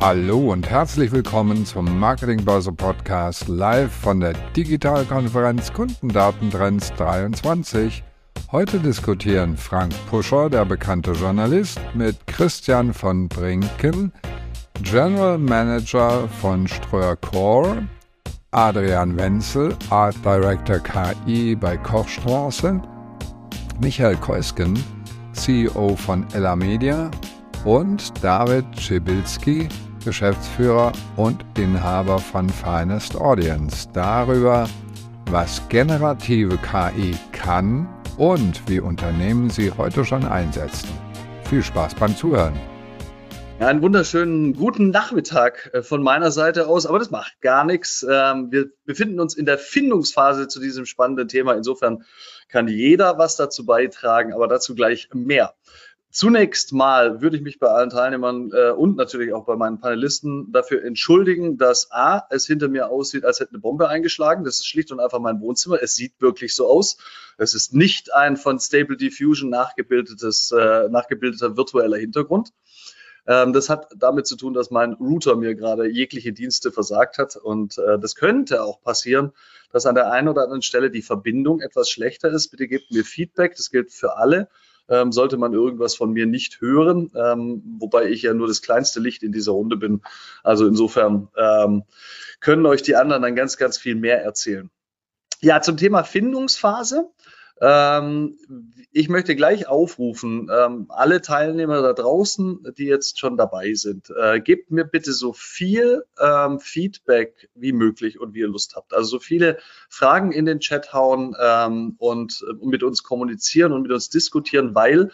Hallo und herzlich willkommen zum Marketingbörse Podcast live von der Digitalkonferenz Kundendatentrends 23. Heute diskutieren Frank Puscher, der bekannte Journalist, mit Christian von Brinken, General Manager von Ströer Core, Adrian Wenzel, Art Director KI bei Kochstraße, Michael Keusken, CEO von Ella Media und David Schibilski, Geschäftsführer und Inhaber von Finest Audience, darüber, was generative KI kann und wie Unternehmen sie heute schon einsetzen. Viel Spaß beim Zuhören. Einen wunderschönen guten Nachmittag äh, von meiner Seite aus, aber das macht gar nichts. Ähm, wir befinden uns in der Findungsphase zu diesem spannenden Thema. Insofern kann jeder was dazu beitragen, aber dazu gleich mehr. Zunächst mal würde ich mich bei allen Teilnehmern äh, und natürlich auch bei meinen Panelisten dafür entschuldigen, dass A, es hinter mir aussieht, als hätte eine Bombe eingeschlagen. Das ist schlicht und einfach mein Wohnzimmer. Es sieht wirklich so aus. Es ist nicht ein von Stable Diffusion nachgebildetes, äh, nachgebildeter virtueller Hintergrund. Ähm, das hat damit zu tun, dass mein Router mir gerade jegliche Dienste versagt hat. Und äh, das könnte auch passieren, dass an der einen oder anderen Stelle die Verbindung etwas schlechter ist. Bitte gebt mir Feedback. Das gilt für alle ähm, sollte man irgendwas von mir nicht hören, ähm, wobei ich ja nur das kleinste Licht in dieser Runde bin. Also insofern ähm, können euch die anderen dann ganz, ganz viel mehr erzählen. Ja, zum Thema Findungsphase. Ähm, ich möchte gleich aufrufen, ähm, alle Teilnehmer da draußen, die jetzt schon dabei sind, äh, gebt mir bitte so viel ähm, Feedback wie möglich und wie ihr Lust habt. Also so viele Fragen in den Chat hauen und äh, mit uns kommunizieren und mit uns diskutieren, weil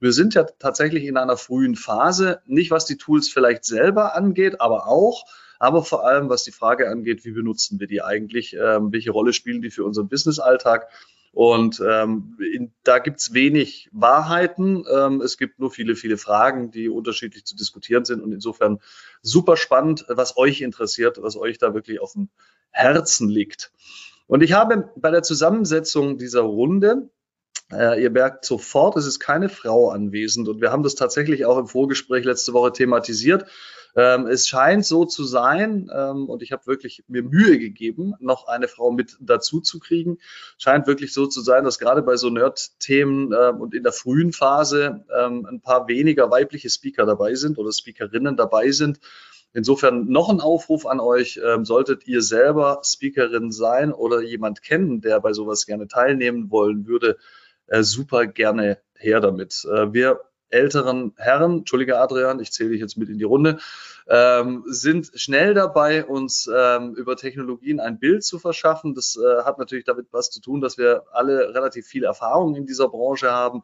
wir sind ja tatsächlich in einer frühen Phase, nicht was die Tools vielleicht selber angeht, aber auch, aber vor allem was die Frage angeht, wie benutzen wir die eigentlich, welche Rolle spielen die für unseren Businessalltag und ähm, in, da gibt's wenig Wahrheiten. Ähm, es gibt nur viele, viele Fragen, die unterschiedlich zu diskutieren sind. Und insofern super spannend, was euch interessiert, was euch da wirklich auf dem Herzen liegt. Und ich habe bei der Zusammensetzung dieser Runde ihr merkt sofort, es ist keine Frau anwesend. Und wir haben das tatsächlich auch im Vorgespräch letzte Woche thematisiert. Ähm, es scheint so zu sein, ähm, und ich habe wirklich mir Mühe gegeben, noch eine Frau mit dazu zu kriegen. Scheint wirklich so zu sein, dass gerade bei so Nerd-Themen ähm, und in der frühen Phase ein paar weniger weibliche Speaker dabei sind oder Speakerinnen dabei sind. Insofern noch ein Aufruf an euch. Ähm, solltet ihr selber Speakerin sein oder jemand kennen, der bei sowas gerne teilnehmen wollen würde, äh, super gerne her damit. Äh, wir älteren Herren, Entschuldige Adrian, ich zähle dich jetzt mit in die Runde, ähm, sind schnell dabei, uns ähm, über Technologien ein Bild zu verschaffen. Das äh, hat natürlich damit was zu tun, dass wir alle relativ viel Erfahrung in dieser Branche haben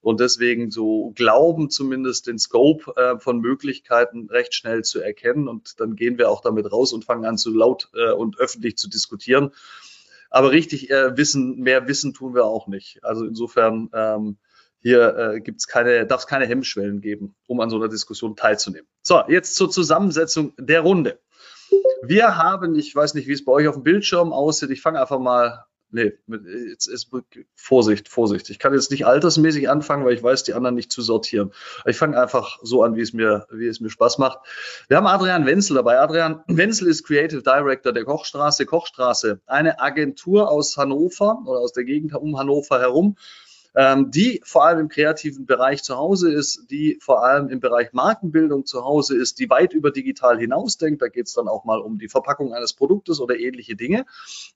und deswegen so glauben zumindest den Scope äh, von Möglichkeiten recht schnell zu erkennen und dann gehen wir auch damit raus und fangen an zu laut äh, und öffentlich zu diskutieren. Aber richtig äh, Wissen, mehr Wissen tun wir auch nicht. Also insofern ähm, hier äh, gibt's keine, darf es keine Hemmschwellen geben, um an so einer Diskussion teilzunehmen. So, jetzt zur Zusammensetzung der Runde. Wir haben, ich weiß nicht, wie es bei euch auf dem Bildschirm aussieht, ich fange einfach mal, nee, jetzt ist Vorsicht, Vorsicht. Ich kann jetzt nicht altersmäßig anfangen, weil ich weiß, die anderen nicht zu sortieren. Ich fange einfach so an, wie es mir, wie es mir Spaß macht. Wir haben Adrian Wenzel dabei. Adrian Wenzel ist Creative Director der Kochstraße. Kochstraße, eine Agentur aus Hannover oder aus der Gegend um Hannover herum ähm, die vor allem im kreativen Bereich zu Hause ist, die vor allem im Bereich Markenbildung zu Hause ist, die weit über digital hinausdenkt. Da geht es dann auch mal um die Verpackung eines Produktes oder ähnliche Dinge.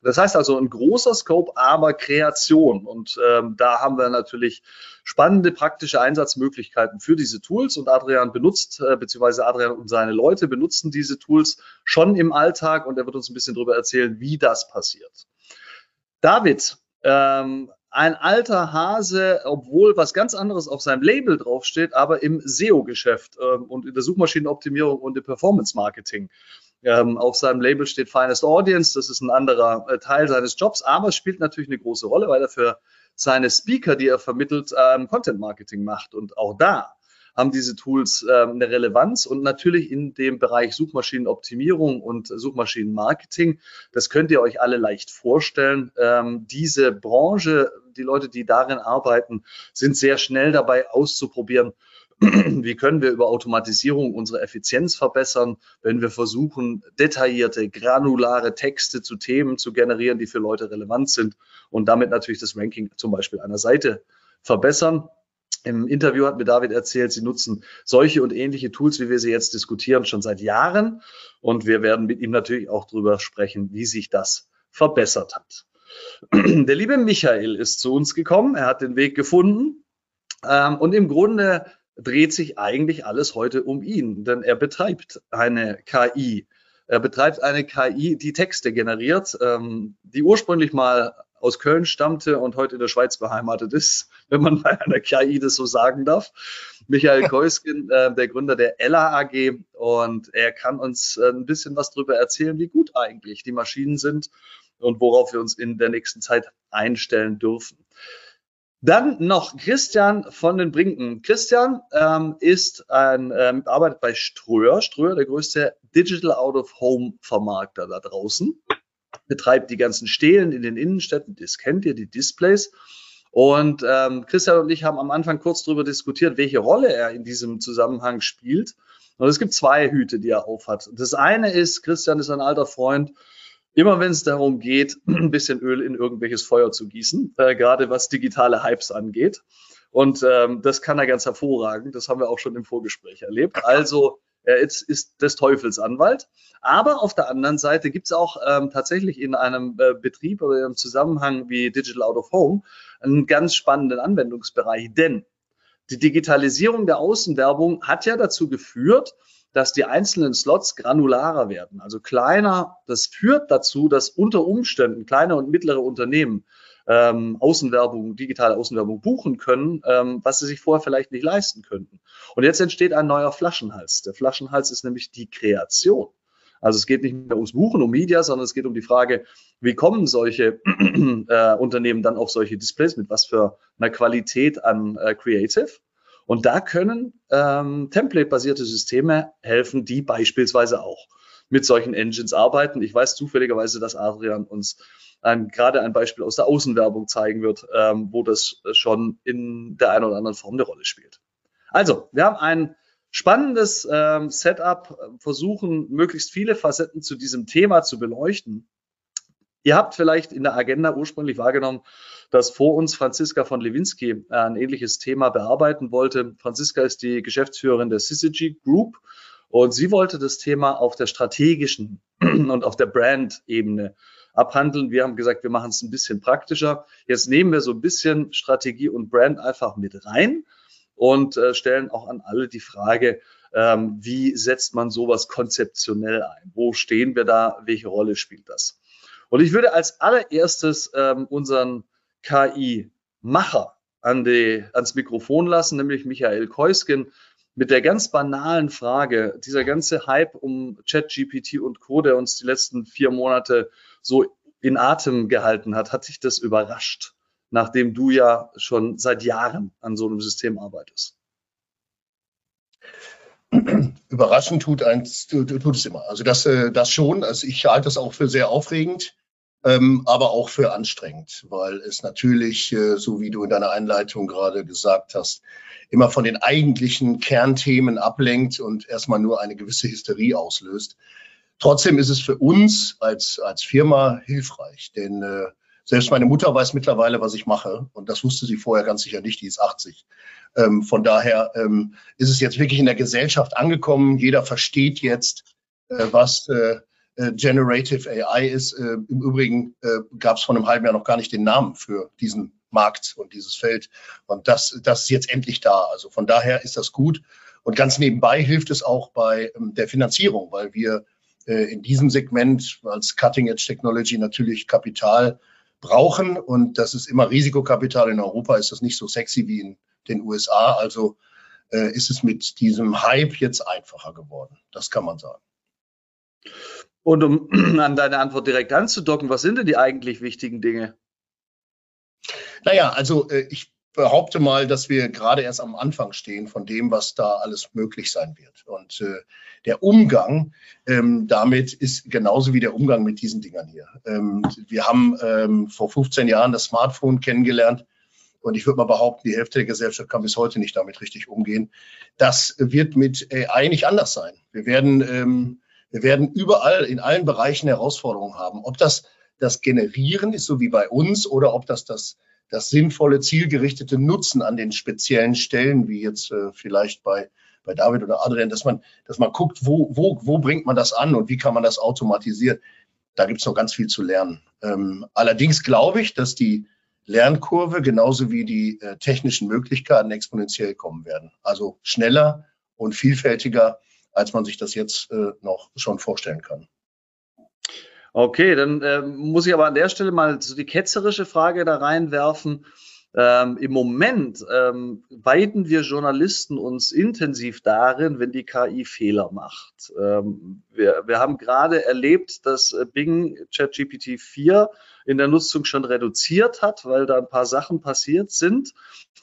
Das heißt also ein großer Scope, aber Kreation. Und ähm, da haben wir natürlich spannende praktische Einsatzmöglichkeiten für diese Tools. Und Adrian benutzt, äh, beziehungsweise Adrian und seine Leute benutzen diese Tools schon im Alltag und er wird uns ein bisschen darüber erzählen, wie das passiert. David, ähm, ein alter Hase, obwohl was ganz anderes auf seinem Label draufsteht, aber im SEO-Geschäft ähm, und in der Suchmaschinenoptimierung und im Performance-Marketing. Ähm, auf seinem Label steht Finest Audience, das ist ein anderer äh, Teil seines Jobs, aber es spielt natürlich eine große Rolle, weil er für seine Speaker, die er vermittelt, ähm, Content-Marketing macht. Und auch da haben diese Tools ähm, eine Relevanz und natürlich in dem Bereich Suchmaschinenoptimierung und Suchmaschinenmarketing. Das könnt ihr euch alle leicht vorstellen. Ähm, diese Branche, die Leute, die darin arbeiten, sind sehr schnell dabei auszuprobieren, Wie können wir über Automatisierung unsere Effizienz verbessern, wenn wir versuchen, detaillierte, granulare Texte zu Themen zu generieren, die für Leute relevant sind und damit natürlich das Ranking zum Beispiel einer Seite verbessern. Im Interview hat mir David erzählt, sie nutzen solche und ähnliche Tools, wie wir sie jetzt diskutieren, schon seit Jahren. Und wir werden mit ihm natürlich auch darüber sprechen, wie sich das verbessert hat. Der liebe Michael ist zu uns gekommen. Er hat den Weg gefunden. Ähm, und im Grunde dreht sich eigentlich alles heute um ihn, denn er betreibt eine KI. Er betreibt eine KI, die Texte generiert, ähm, die ursprünglich mal aus Köln stammte und heute in der Schweiz beheimatet ist, wenn man bei einer KI das so sagen darf. Michael Keuskin, äh, der Gründer der Ella AG, und er kann uns äh, ein bisschen was darüber erzählen, wie gut eigentlich die Maschinen sind und worauf wir uns in der nächsten Zeit einstellen dürfen. Dann noch Christian von den Brinken. Christian ähm, ist ein, ähm, arbeitet bei Ströer. Ströer, der größte Digital Out of Home Vermarkter da draußen betreibt die ganzen Stelen in den Innenstädten, das kennt ihr, die Displays. Und ähm, Christian und ich haben am Anfang kurz darüber diskutiert, welche Rolle er in diesem Zusammenhang spielt. Und es gibt zwei Hüte, die er aufhat. Das eine ist, Christian ist ein alter Freund, immer wenn es darum geht, ein bisschen Öl in irgendwelches Feuer zu gießen, äh, gerade was digitale Hypes angeht. Und ähm, das kann er ganz hervorragend. Das haben wir auch schon im Vorgespräch erlebt. Also er ist, ist des Teufels Anwalt. Aber auf der anderen Seite gibt es auch ähm, tatsächlich in einem äh, Betrieb oder im Zusammenhang wie Digital Out of Home einen ganz spannenden Anwendungsbereich. Denn die Digitalisierung der Außenwerbung hat ja dazu geführt, dass die einzelnen Slots granularer werden, also kleiner. Das führt dazu, dass unter Umständen kleine und mittlere Unternehmen ähm, Außenwerbung, digitale Außenwerbung buchen können, ähm, was sie sich vorher vielleicht nicht leisten könnten. Und jetzt entsteht ein neuer Flaschenhals. Der Flaschenhals ist nämlich die Kreation. Also es geht nicht mehr ums Buchen, um Media, sondern es geht um die Frage, wie kommen solche äh, Unternehmen dann auf solche Displays mit was für einer Qualität an äh, Creative? Und da können ähm, Template-basierte Systeme helfen, die beispielsweise auch mit solchen Engines arbeiten. Ich weiß zufälligerweise, dass Adrian uns ein, gerade ein Beispiel aus der Außenwerbung zeigen wird, ähm, wo das schon in der einen oder anderen Form eine Rolle spielt. Also, wir haben ein spannendes ähm, Setup, versuchen möglichst viele Facetten zu diesem Thema zu beleuchten. Ihr habt vielleicht in der Agenda ursprünglich wahrgenommen, dass vor uns Franziska von Lewinsky ein ähnliches Thema bearbeiten wollte. Franziska ist die Geschäftsführerin der Syzygy Group und sie wollte das Thema auf der strategischen und auf der Brand-Ebene abhandeln. Wir haben gesagt, wir machen es ein bisschen praktischer. Jetzt nehmen wir so ein bisschen Strategie und Brand einfach mit rein und äh, stellen auch an alle die Frage, ähm, wie setzt man sowas konzeptionell ein? Wo stehen wir da? Welche Rolle spielt das? Und ich würde als allererstes ähm, unseren KI-Macher an ans Mikrofon lassen, nämlich Michael Keusken, mit der ganz banalen Frage, dieser ganze Hype um ChatGPT und Co., der uns die letzten vier Monate so in Atem gehalten hat, hat dich das überrascht, nachdem du ja schon seit Jahren an so einem System arbeitest? Überraschend tut, tut, tut es immer. Also das, äh, das schon. Also ich halte das auch für sehr aufregend, ähm, aber auch für anstrengend, weil es natürlich, äh, so wie du in deiner Einleitung gerade gesagt hast, immer von den eigentlichen Kernthemen ablenkt und erstmal nur eine gewisse Hysterie auslöst. Trotzdem ist es für uns als, als Firma hilfreich, denn äh, selbst meine Mutter weiß mittlerweile, was ich mache und das wusste sie vorher ganz sicher nicht, die ist 80. Ähm, von daher ähm, ist es jetzt wirklich in der Gesellschaft angekommen. Jeder versteht jetzt, äh, was äh, äh Generative AI ist. Äh, Im Übrigen äh, gab es vor einem halben Jahr noch gar nicht den Namen für diesen Markt und dieses Feld. Und das, das ist jetzt endlich da. Also von daher ist das gut. Und ganz nebenbei hilft es auch bei ähm, der Finanzierung, weil wir äh, in diesem Segment als Cutting Edge Technology natürlich Kapital brauchen. Und das ist immer Risikokapital. In Europa ist das nicht so sexy wie in den USA. Also äh, ist es mit diesem Hype jetzt einfacher geworden. Das kann man sagen. Und um an deine Antwort direkt anzudocken, was sind denn die eigentlich wichtigen Dinge? Naja, also äh, ich behaupte mal, dass wir gerade erst am Anfang stehen von dem, was da alles möglich sein wird. Und äh, der Umgang ähm, damit ist genauso wie der Umgang mit diesen Dingern hier. Ähm, wir haben ähm, vor 15 Jahren das Smartphone kennengelernt und ich würde mal behaupten, die Hälfte der Gesellschaft kann bis heute nicht damit richtig umgehen. Das wird mit AI nicht anders sein. Wir werden, wir werden überall in allen Bereichen Herausforderungen haben. Ob das das Generieren ist, so wie bei uns, oder ob das das, das sinnvolle, zielgerichtete Nutzen an den speziellen Stellen, wie jetzt äh, vielleicht bei, bei David oder Adrian, dass man, dass man guckt, wo, wo, wo bringt man das an und wie kann man das automatisieren. Da gibt es noch ganz viel zu lernen. Ähm, allerdings glaube ich, dass die Lernkurve genauso wie die äh, technischen Möglichkeiten exponentiell kommen werden. Also schneller und vielfältiger, als man sich das jetzt äh, noch schon vorstellen kann. Okay, dann äh, muss ich aber an der Stelle mal so die ketzerische Frage da reinwerfen. Ähm, Im Moment ähm, weiden wir Journalisten uns intensiv darin, wenn die KI Fehler macht. Ähm, wir, wir haben gerade erlebt, dass äh, Bing ChatGPT 4 in der Nutzung schon reduziert hat, weil da ein paar Sachen passiert sind.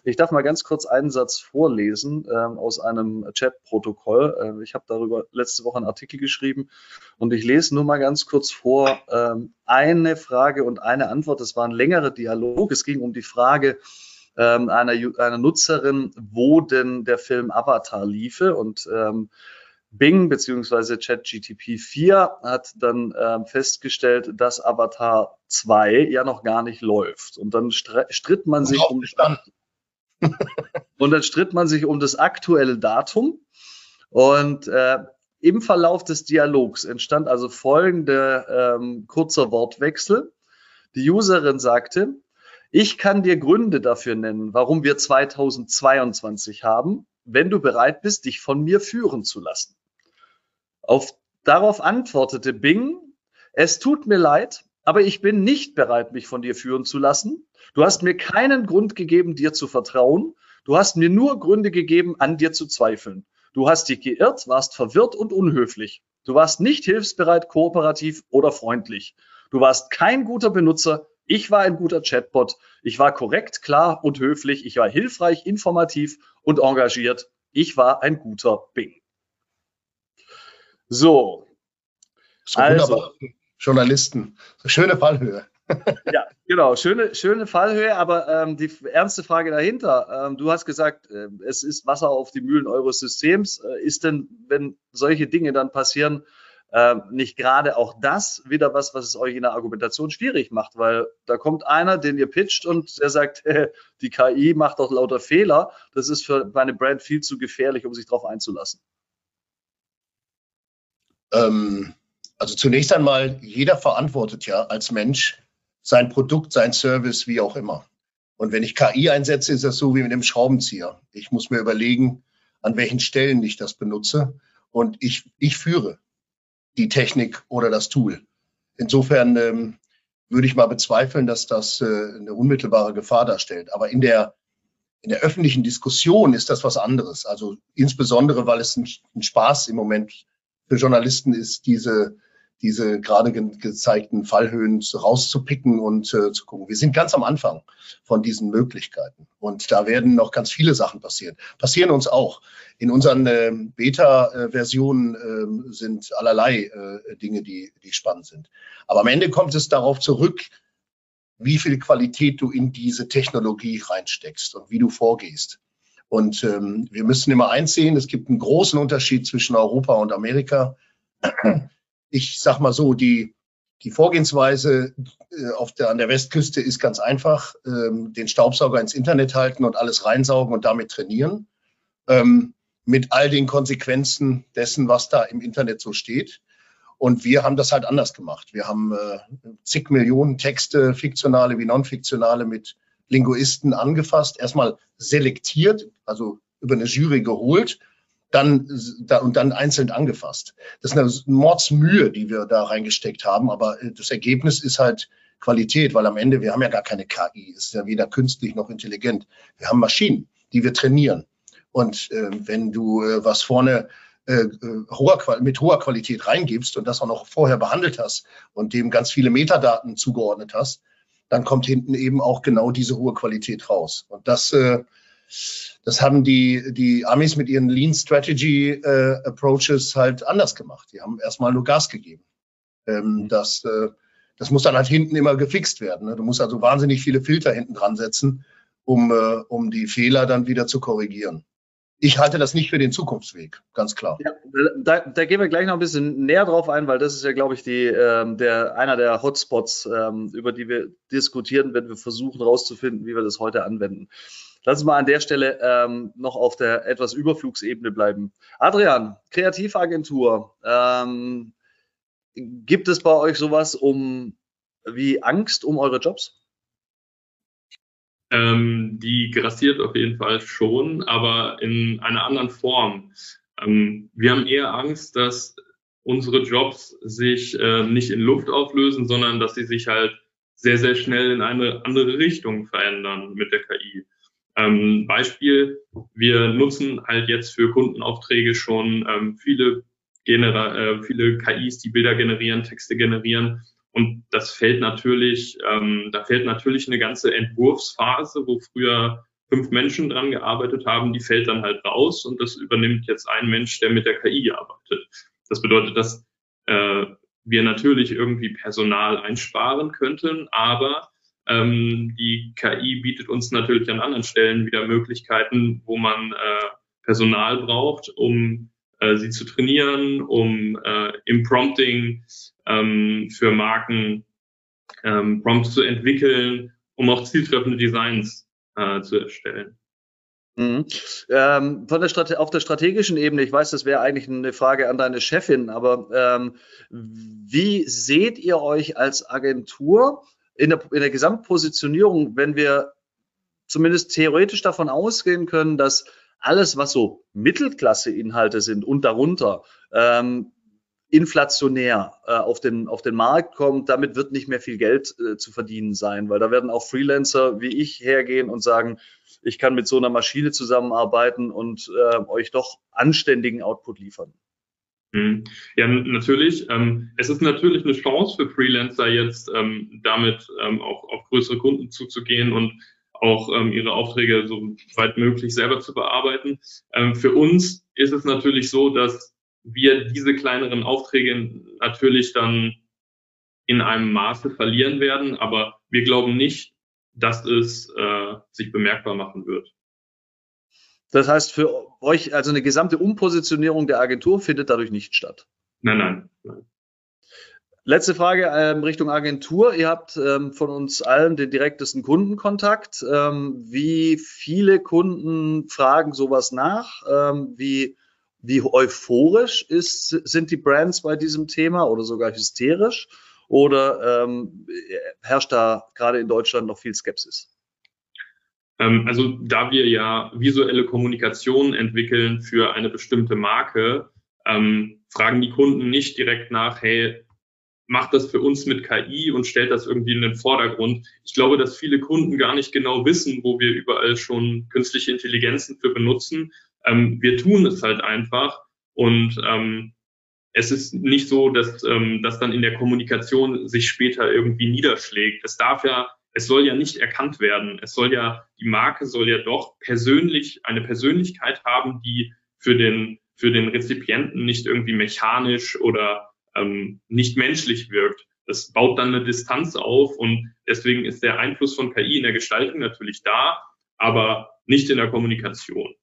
Ich darf mal ganz kurz einen Satz vorlesen ähm, aus einem Chat-Protokoll. Äh, ich habe darüber letzte Woche einen Artikel geschrieben und ich lese nur mal ganz kurz vor ähm, eine Frage und eine Antwort. Das war ein längerer Dialog. Es ging um die Frage, ähm, einer, einer Nutzerin, wo denn der Film Avatar liefe. Und ähm, Bing bzw. ChatGTP 4 hat dann ähm, festgestellt, dass Avatar 2 ja noch gar nicht läuft. Und dann stritt man sich um und dann stritt man sich um das aktuelle Datum. Und äh, im Verlauf des Dialogs entstand also folgender ähm, kurzer Wortwechsel. Die Userin sagte, ich kann dir Gründe dafür nennen, warum wir 2022 haben, wenn du bereit bist, dich von mir führen zu lassen. Auf, darauf antwortete Bing, es tut mir leid, aber ich bin nicht bereit, mich von dir führen zu lassen. Du hast mir keinen Grund gegeben, dir zu vertrauen. Du hast mir nur Gründe gegeben, an dir zu zweifeln. Du hast dich geirrt, warst verwirrt und unhöflich. Du warst nicht hilfsbereit, kooperativ oder freundlich. Du warst kein guter Benutzer. Ich war ein guter Chatbot. Ich war korrekt, klar und höflich. Ich war hilfreich, informativ und engagiert. Ich war ein guter Bing. So. so also, Journalisten. Schöne Fallhöhe. ja, genau, schöne, schöne Fallhöhe, aber ähm, die ernste Frage dahinter. Ähm, du hast gesagt, äh, es ist Wasser auf die Mühlen eures Systems. Äh, ist denn, wenn solche Dinge dann passieren, äh, nicht gerade auch das wieder was, was es euch in der Argumentation schwierig macht? Weil da kommt einer, den ihr pitcht und der sagt, die KI macht doch lauter Fehler. Das ist für meine Brand viel zu gefährlich, um sich darauf einzulassen. Ähm, also zunächst einmal, jeder verantwortet ja als Mensch sein Produkt, sein Service, wie auch immer. Und wenn ich KI einsetze, ist das so wie mit dem Schraubenzieher. Ich muss mir überlegen, an welchen Stellen ich das benutze. Und ich, ich führe die Technik oder das Tool. Insofern ähm, würde ich mal bezweifeln, dass das äh, eine unmittelbare Gefahr darstellt. Aber in der, in der öffentlichen Diskussion ist das was anderes. Also insbesondere, weil es ein, ein Spaß im Moment für Journalisten ist, diese, diese gerade ge gezeigten Fallhöhen rauszupicken und äh, zu gucken. Wir sind ganz am Anfang von diesen Möglichkeiten und da werden noch ganz viele Sachen passieren. Passieren uns auch. In unseren äh, Beta-Versionen äh, sind allerlei äh, Dinge, die, die spannend sind. Aber am Ende kommt es darauf zurück, wie viel Qualität du in diese Technologie reinsteckst und wie du vorgehst. Und ähm, wir müssen immer eins sehen, es gibt einen großen Unterschied zwischen Europa und Amerika. Ich sag mal so, die, die Vorgehensweise äh, auf der, an der Westküste ist ganz einfach. Ähm, den Staubsauger ins Internet halten und alles reinsaugen und damit trainieren. Ähm, mit all den Konsequenzen dessen, was da im Internet so steht. Und wir haben das halt anders gemacht. Wir haben äh, zig Millionen Texte, fiktionale wie non-fiktionale, mit Linguisten angefasst, erstmal selektiert, also über eine Jury geholt, dann da, und dann einzeln angefasst. Das ist eine Mordsmühe, die wir da reingesteckt haben, aber äh, das Ergebnis ist halt Qualität, weil am Ende wir haben ja gar keine KI, ist ja weder künstlich noch intelligent. Wir haben Maschinen, die wir trainieren. Und äh, wenn du äh, was vorne äh, äh hoher, mit hoher Qualität reingibst und das auch noch vorher behandelt hast und dem ganz viele Metadaten zugeordnet hast, dann kommt hinten eben auch genau diese hohe Qualität raus. Und das, äh, das haben die, die Amis mit ihren Lean Strategy äh, Approaches halt anders gemacht. Die haben erstmal nur Gas gegeben. Ähm, mhm. das, äh, das muss dann halt hinten immer gefixt werden. Ne? Du musst also wahnsinnig viele Filter hinten dran setzen, um, äh, um die Fehler dann wieder zu korrigieren. Ich halte das nicht für den Zukunftsweg, ganz klar. Ja, da, da, gehen wir gleich noch ein bisschen näher drauf ein, weil das ist ja, glaube ich, die, ähm, der, einer der Hotspots, ähm, über die wir diskutieren, wenn wir versuchen herauszufinden, wie wir das heute anwenden. Lass uns mal an der Stelle ähm, noch auf der etwas Überflugsebene bleiben. Adrian, Kreativagentur. Ähm, gibt es bei euch sowas um wie Angst um eure Jobs? Ähm, die grassiert auf jeden Fall schon, aber in einer anderen Form. Ähm, wir haben eher Angst, dass unsere Jobs sich äh, nicht in Luft auflösen, sondern dass sie sich halt sehr, sehr schnell in eine andere Richtung verändern mit der KI. Ähm, Beispiel, wir nutzen halt jetzt für Kundenaufträge schon ähm, viele, äh, viele KIs, die Bilder generieren, Texte generieren und das fällt natürlich, ähm, da fällt natürlich eine ganze Entwurfsphase, wo früher fünf Menschen dran gearbeitet haben, die fällt dann halt raus und das übernimmt jetzt ein Mensch, der mit der KI arbeitet. Das bedeutet, dass äh, wir natürlich irgendwie Personal einsparen könnten, aber ähm, die KI bietet uns natürlich an anderen Stellen wieder Möglichkeiten, wo man äh, Personal braucht, um äh, sie zu trainieren, um äh, im Prompting ähm, für Marken ähm, Prompts zu entwickeln, um auch zieltreffende Designs äh, zu erstellen. Mhm. Ähm, von der Strate auf der strategischen Ebene, ich weiß, das wäre eigentlich eine Frage an deine Chefin, aber ähm, wie seht ihr euch als Agentur in der, in der Gesamtpositionierung, wenn wir zumindest theoretisch davon ausgehen können, dass alles, was so Mittelklasse-Inhalte sind und darunter, ähm, inflationär äh, auf, den, auf den Markt kommt, damit wird nicht mehr viel Geld äh, zu verdienen sein, weil da werden auch Freelancer wie ich hergehen und sagen, ich kann mit so einer Maschine zusammenarbeiten und äh, euch doch anständigen Output liefern. Mhm. Ja, natürlich. Ähm, es ist natürlich eine Chance für Freelancer jetzt ähm, damit ähm, auch auf größere Kunden zuzugehen und auch ähm, ihre Aufträge so weit möglich selber zu bearbeiten. Ähm, für uns ist es natürlich so, dass wir diese kleineren Aufträge natürlich dann in einem Maße verlieren werden, aber wir glauben nicht, dass es äh, sich bemerkbar machen wird. Das heißt, für euch, also eine gesamte Umpositionierung der Agentur findet dadurch nicht statt. Nein, nein. nein. Letzte Frage ähm, Richtung Agentur. Ihr habt ähm, von uns allen den direktesten Kundenkontakt. Ähm, wie viele Kunden fragen sowas nach? Ähm, wie, wie euphorisch ist, sind die Brands bei diesem Thema oder sogar hysterisch? Oder ähm, herrscht da gerade in Deutschland noch viel Skepsis? Ähm, also da wir ja visuelle Kommunikation entwickeln für eine bestimmte Marke, fragen die Kunden nicht direkt nach, hey, macht das für uns mit KI und stellt das irgendwie in den Vordergrund. Ich glaube, dass viele Kunden gar nicht genau wissen, wo wir überall schon künstliche Intelligenzen für benutzen. Ähm, wir tun es halt einfach und ähm, es ist nicht so, dass ähm, das dann in der Kommunikation sich später irgendwie niederschlägt. Es darf ja, es soll ja nicht erkannt werden. Es soll ja, die Marke soll ja doch persönlich eine Persönlichkeit haben, die für den für den Rezipienten nicht irgendwie mechanisch oder ähm, nicht menschlich wirkt. Das baut dann eine Distanz auf und deswegen ist der Einfluss von KI in der Gestaltung natürlich da, aber nicht in der Kommunikation.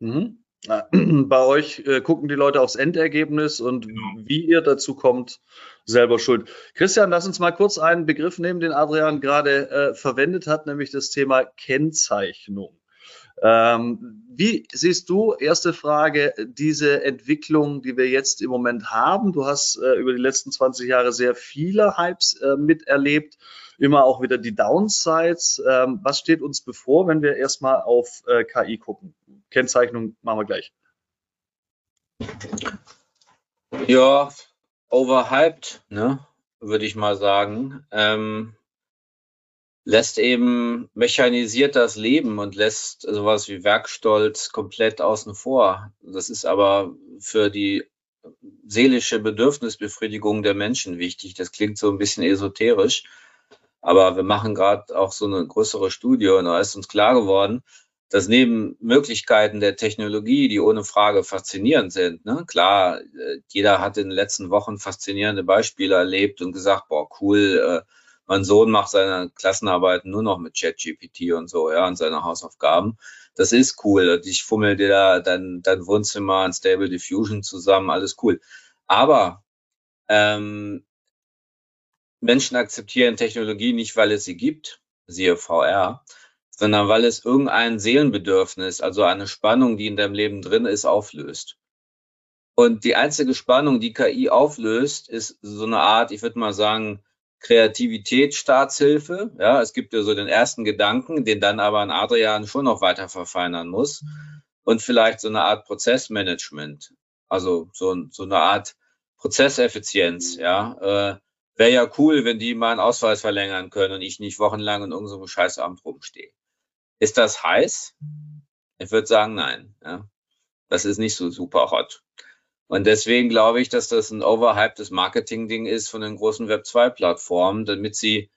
Mhm. Bei euch äh, gucken die Leute aufs Endergebnis und genau. wie ihr dazu kommt, selber schuld. Christian, lass uns mal kurz einen Begriff nehmen, den Adrian gerade äh, verwendet hat, nämlich das Thema Kennzeichnung. Ähm, wie siehst du, erste Frage, diese Entwicklung, die wir jetzt im Moment haben? Du hast äh, über die letzten 20 Jahre sehr viele Hypes äh, miterlebt, immer auch wieder die Downsides. Ähm, was steht uns bevor, wenn wir erstmal auf äh, KI gucken? Kennzeichnung machen wir gleich. Ja, overhyped, ne, würde ich mal sagen. Ähm, lässt eben mechanisiert das Leben und lässt sowas wie Werkstolz komplett außen vor. Das ist aber für die seelische Bedürfnisbefriedigung der Menschen wichtig. Das klingt so ein bisschen esoterisch, aber wir machen gerade auch so eine größere Studie und da ist uns klar geworden, dass neben Möglichkeiten der Technologie, die ohne Frage faszinierend sind, ne, klar, äh, jeder hat in den letzten Wochen faszinierende Beispiele erlebt und gesagt, boah, cool, äh, Mein Sohn macht seine Klassenarbeiten nur noch mit ChatGPT und so, ja, und seine Hausaufgaben. Das ist cool. Ich fummel dir da dein, dein Wohnzimmer in Stable Diffusion zusammen, alles cool. Aber ähm, Menschen akzeptieren Technologie nicht, weil es sie gibt, siehe VR, sondern weil es irgendein Seelenbedürfnis, also eine Spannung, die in deinem Leben drin ist, auflöst. Und die einzige Spannung, die KI auflöst, ist so eine Art, ich würde mal sagen, Kreativität, Ja, es gibt ja so den ersten Gedanken, den dann aber ein Adrian schon noch weiter verfeinern muss. Und vielleicht so eine Art Prozessmanagement. Also so, so eine Art Prozesseffizienz, ja. Äh, Wäre ja cool, wenn die mal einen Ausweis verlängern können und ich nicht wochenlang in irgendeinem Scheißamt rumstehe. Ist das heiß? Ich würde sagen, nein. Ja. Das ist nicht so super hot. Und deswegen glaube ich, dass das ein overhypedes Marketing-Ding ist von den großen Web2-Plattformen, damit sie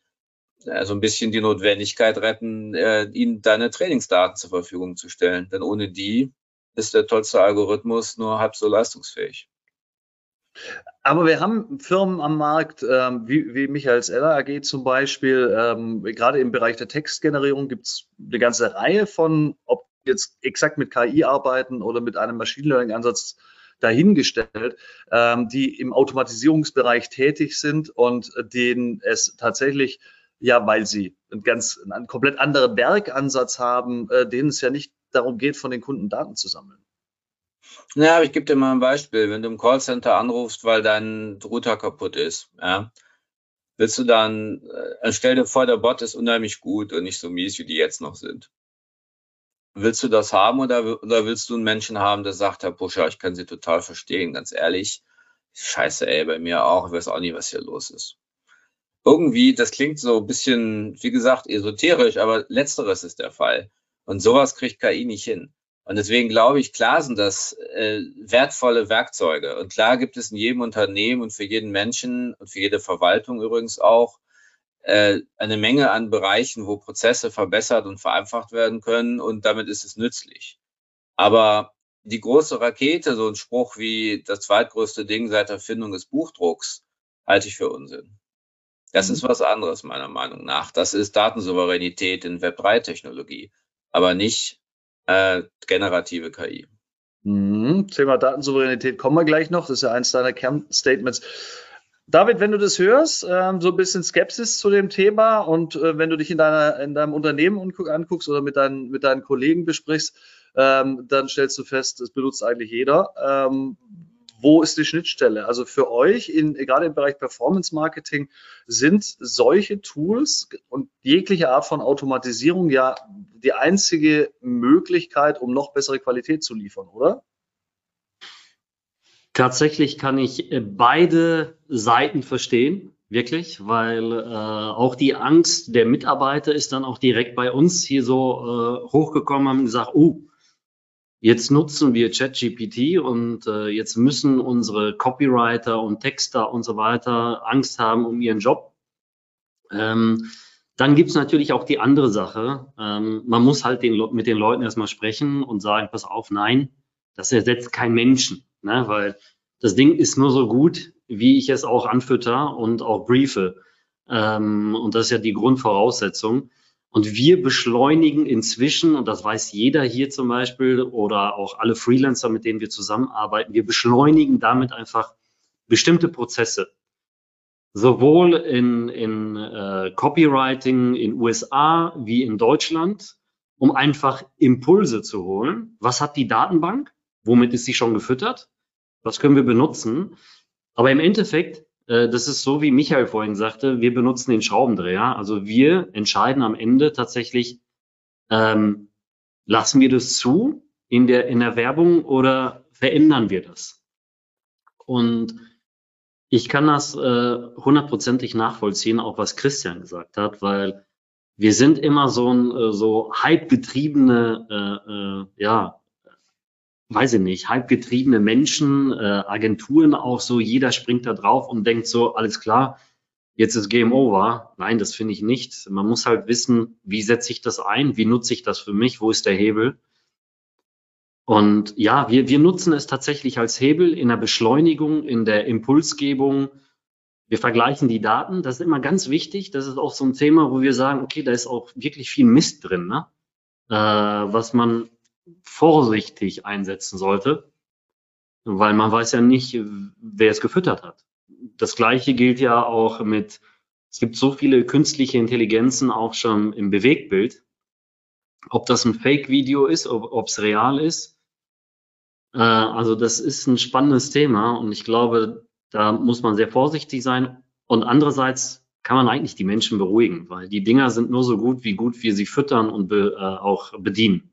äh, so ein bisschen die Notwendigkeit retten, äh, ihnen deine Trainingsdaten zur Verfügung zu stellen. Denn ohne die ist der tollste Algorithmus nur halb so leistungsfähig. Aber wir haben Firmen am Markt, ähm, wie, wie Michaels Eller AG zum Beispiel, ähm, gerade im Bereich der Textgenerierung gibt es eine ganze Reihe von, ob jetzt exakt mit KI arbeiten oder mit einem Machine Learning-Ansatz dahingestellt, ähm, die im Automatisierungsbereich tätig sind und denen es tatsächlich, ja, weil sie einen ganz, einen komplett anderen Werkansatz haben, äh, denen es ja nicht darum geht, von den Kunden Daten zu sammeln. Ja, aber ich gebe dir mal ein Beispiel. Wenn du im Callcenter anrufst, weil dein Router kaputt ist, ja, willst du dann, äh, stell dir vor, der Bot ist unheimlich gut und nicht so mies, wie die jetzt noch sind. Willst du das haben oder, oder willst du einen Menschen haben, der sagt, Herr Puscher, ich kann Sie total verstehen, ganz ehrlich. Scheiße, ey, bei mir auch, ich weiß auch nicht, was hier los ist. Irgendwie, das klingt so ein bisschen, wie gesagt, esoterisch, aber letzteres ist der Fall. Und sowas kriegt KI nicht hin. Und deswegen glaube ich, klar sind das äh, wertvolle Werkzeuge. Und klar gibt es in jedem Unternehmen und für jeden Menschen und für jede Verwaltung übrigens auch eine Menge an Bereichen, wo Prozesse verbessert und vereinfacht werden können. Und damit ist es nützlich. Aber die große Rakete, so ein Spruch wie das zweitgrößte Ding seit Erfindung des Buchdrucks, halte ich für Unsinn. Das mhm. ist was anderes meiner Meinung nach. Das ist Datensouveränität in Web3-Technologie, aber nicht äh, generative KI. Mhm. Thema Datensouveränität kommen wir gleich noch. Das ist ja eins deiner Kernstatements. David, wenn du das hörst, ähm, so ein bisschen Skepsis zu dem Thema und äh, wenn du dich in, deiner, in deinem Unternehmen anguckst oder mit deinen, mit deinen Kollegen besprichst, ähm, dann stellst du fest, das benutzt eigentlich jeder. Ähm, wo ist die Schnittstelle? Also für euch, in, gerade im Bereich Performance Marketing, sind solche Tools und jegliche Art von Automatisierung ja die einzige Möglichkeit, um noch bessere Qualität zu liefern, oder? Tatsächlich kann ich äh, beide Seiten verstehen, wirklich, weil äh, auch die Angst der Mitarbeiter ist dann auch direkt bei uns hier so äh, hochgekommen, haben gesagt, oh, Jetzt nutzen wir ChatGPT und äh, jetzt müssen unsere Copywriter und Texter und so weiter Angst haben um ihren Job. Ähm, dann gibt's natürlich auch die andere Sache. Ähm, man muss halt den, mit den Leuten erstmal sprechen und sagen, pass auf, nein, das ersetzt kein Menschen, ne? weil das Ding ist nur so gut, wie ich es auch anfütter und auch briefe. Ähm, und das ist ja die Grundvoraussetzung. Und wir beschleunigen inzwischen, und das weiß jeder hier zum Beispiel oder auch alle Freelancer, mit denen wir zusammenarbeiten, wir beschleunigen damit einfach bestimmte Prozesse. Sowohl in, in äh, Copywriting in USA wie in Deutschland, um einfach Impulse zu holen. Was hat die Datenbank? Womit ist sie schon gefüttert? Was können wir benutzen? Aber im Endeffekt äh, das ist so, wie Michael vorhin sagte, wir benutzen den Schraubendreher. Also wir entscheiden am Ende tatsächlich, ähm, lassen wir das zu in der, in der Werbung oder verändern wir das? Und ich kann das äh, hundertprozentig nachvollziehen, auch was Christian gesagt hat, weil wir sind immer so ein äh, so hype-getriebene äh, äh, ja, weiß ich nicht, halbgetriebene Menschen, äh, Agenturen auch so, jeder springt da drauf und denkt so, alles klar, jetzt ist Game Over. Nein, das finde ich nicht. Man muss halt wissen, wie setze ich das ein, wie nutze ich das für mich, wo ist der Hebel. Und ja, wir, wir nutzen es tatsächlich als Hebel in der Beschleunigung, in der Impulsgebung. Wir vergleichen die Daten, das ist immer ganz wichtig. Das ist auch so ein Thema, wo wir sagen, okay, da ist auch wirklich viel Mist drin, ne? äh, was man vorsichtig einsetzen sollte, weil man weiß ja nicht, wer es gefüttert hat. Das gleiche gilt ja auch mit, es gibt so viele künstliche Intelligenzen auch schon im Bewegtbild. Ob das ein Fake-Video ist, ob es real ist. Äh, also das ist ein spannendes Thema und ich glaube, da muss man sehr vorsichtig sein. Und andererseits kann man eigentlich die Menschen beruhigen, weil die Dinger sind nur so gut, wie gut wir sie füttern und be, äh, auch bedienen.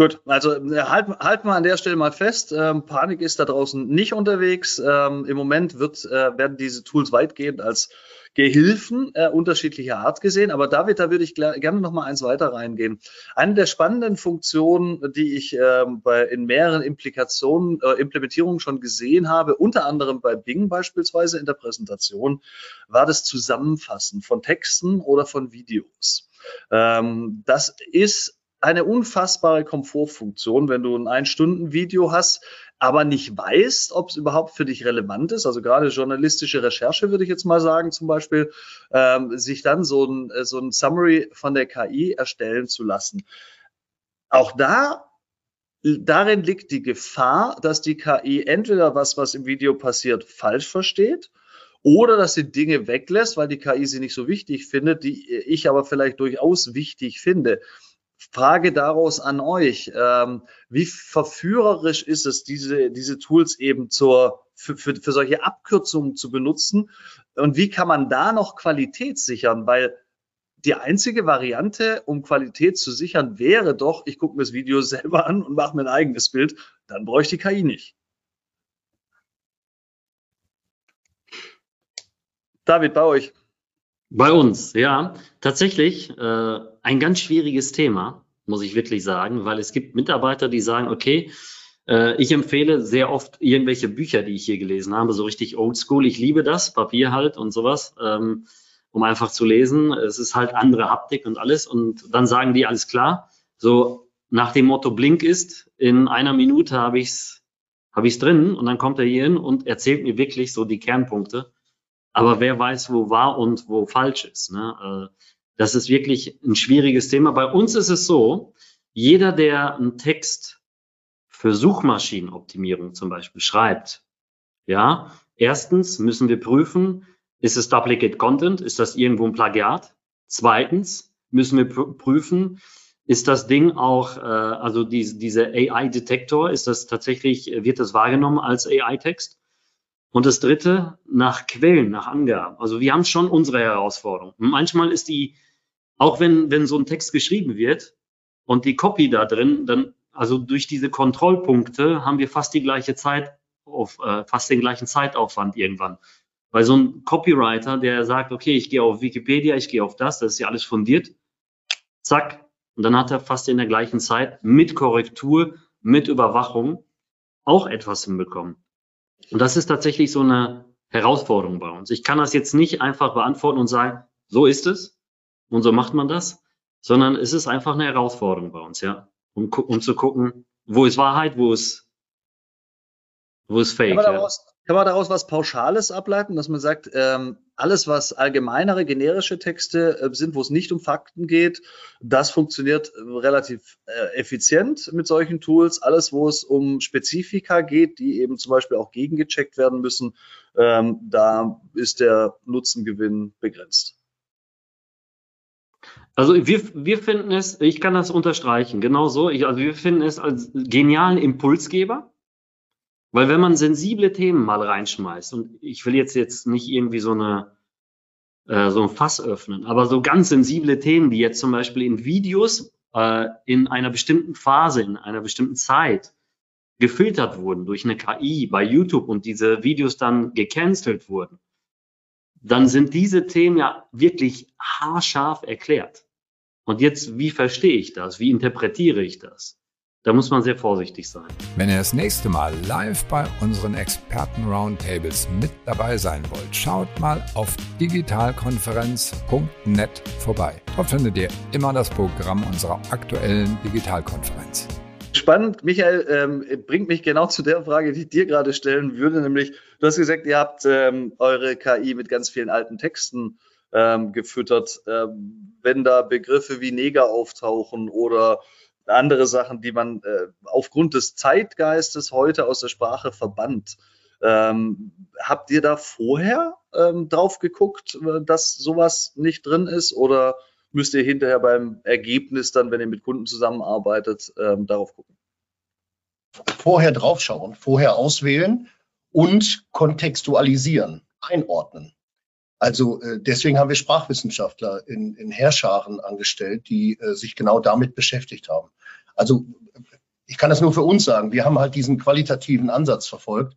Gut, also äh, halten halt wir an der Stelle mal fest, ähm, Panik ist da draußen nicht unterwegs. Ähm, Im Moment wird, äh, werden diese Tools weitgehend als Gehilfen äh, unterschiedlicher Art gesehen. Aber David, da würde ich gerne noch mal eins weiter reingehen. Eine der spannenden Funktionen, die ich äh, bei, in mehreren Implikationen, äh, Implementierungen schon gesehen habe, unter anderem bei Bing beispielsweise in der Präsentation, war das Zusammenfassen von Texten oder von Videos. Ähm, das ist eine unfassbare Komfortfunktion, wenn du ein Ein-Stunden-Video hast, aber nicht weißt, ob es überhaupt für dich relevant ist. Also gerade journalistische Recherche würde ich jetzt mal sagen, zum Beispiel, ähm, sich dann so ein, äh, so ein Summary von der KI erstellen zu lassen. Auch da darin liegt die Gefahr, dass die KI entweder was, was im Video passiert, falsch versteht oder dass sie Dinge weglässt, weil die KI sie nicht so wichtig findet, die ich aber vielleicht durchaus wichtig finde. Frage daraus an euch. Ähm, wie verführerisch ist es, diese, diese Tools eben zur, für, für, für solche Abkürzungen zu benutzen? Und wie kann man da noch Qualität sichern? Weil die einzige Variante, um Qualität zu sichern, wäre doch, ich gucke mir das Video selber an und mache mir ein eigenes Bild. Dann bräuchte ich KI nicht. David, bei euch. Bei uns, ja. Tatsächlich äh, ein ganz schwieriges Thema, muss ich wirklich sagen, weil es gibt Mitarbeiter, die sagen, okay, äh, ich empfehle sehr oft irgendwelche Bücher, die ich hier gelesen habe, so richtig oldschool. Ich liebe das, Papier halt und sowas, ähm, um einfach zu lesen. Es ist halt andere Haptik und alles. Und dann sagen die, alles klar, so nach dem Motto Blink ist, in einer Minute habe ich's habe ich's drin und dann kommt er hier hin und erzählt mir wirklich so die Kernpunkte. Aber wer weiß, wo wahr und wo falsch ist. Ne? Äh, das ist wirklich ein schwieriges Thema. Bei uns ist es so, jeder, der einen Text für Suchmaschinenoptimierung zum Beispiel schreibt, ja, erstens müssen wir prüfen, ist es Duplicate Content? Ist das irgendwo ein Plagiat? Zweitens müssen wir prüfen, ist das Ding auch, äh, also die, diese AI-Detektor, ist das tatsächlich, wird das wahrgenommen als AI-Text? Und das dritte, nach Quellen, nach Angaben. Also wir haben schon unsere Herausforderung. Manchmal ist die, auch wenn, wenn so ein Text geschrieben wird und die Copy da drin, dann, also durch diese Kontrollpunkte haben wir fast die gleiche Zeit auf, äh, fast den gleichen Zeitaufwand irgendwann. Weil so ein Copywriter, der sagt, okay, ich gehe auf Wikipedia, ich gehe auf das, das ist ja alles fundiert, zack, und dann hat er fast in der gleichen Zeit mit Korrektur, mit Überwachung auch etwas hinbekommen. Und das ist tatsächlich so eine Herausforderung bei uns. Ich kann das jetzt nicht einfach beantworten und sagen, so ist es und so macht man das, sondern es ist einfach eine Herausforderung bei uns, ja. Um, um zu gucken, wo ist Wahrheit, wo ist, wo ist Fake. Man, daraus, ja. Kann man daraus was Pauschales ableiten, dass man sagt, ähm, alles, was allgemeinere, generische Texte äh, sind, wo es nicht um Fakten geht, das funktioniert äh, relativ äh, effizient mit solchen Tools. Alles, wo es um Spezifika geht, die eben zum Beispiel auch gegengecheckt werden müssen, ähm, da ist der Nutzengewinn begrenzt. Also wir, wir finden es, ich kann das unterstreichen, genau so. Ich, also wir finden es als genialen Impulsgeber. Weil wenn man sensible Themen mal reinschmeißt, und ich will jetzt jetzt nicht irgendwie so eine äh, so ein Fass öffnen, aber so ganz sensible Themen, die jetzt zum Beispiel in Videos äh, in einer bestimmten Phase, in einer bestimmten Zeit gefiltert wurden durch eine KI bei YouTube und diese Videos dann gecancelt wurden, dann sind diese Themen ja wirklich haarscharf erklärt. Und jetzt, wie verstehe ich das? Wie interpretiere ich das? Da muss man sehr vorsichtig sein. Wenn ihr das nächste Mal live bei unseren Experten-Roundtables mit dabei sein wollt, schaut mal auf digitalkonferenz.net vorbei. Dort findet ihr immer das Programm unserer aktuellen Digitalkonferenz. spannend. Michael ähm, bringt mich genau zu der Frage, die ich dir gerade stellen würde, nämlich, du hast gesagt, ihr habt ähm, eure KI mit ganz vielen alten Texten ähm, gefüttert. Ähm, wenn da Begriffe wie Neger auftauchen oder andere Sachen, die man äh, aufgrund des Zeitgeistes heute aus der Sprache verbannt, ähm, habt ihr da vorher ähm, drauf geguckt, äh, dass sowas nicht drin ist oder müsst ihr hinterher beim Ergebnis dann, wenn ihr mit Kunden zusammenarbeitet, ähm, darauf gucken? Vorher draufschauen, vorher auswählen und kontextualisieren, einordnen. Also äh, deswegen haben wir Sprachwissenschaftler in, in Herrscharen angestellt, die äh, sich genau damit beschäftigt haben. Also ich kann das nur für uns sagen. Wir haben halt diesen qualitativen Ansatz verfolgt,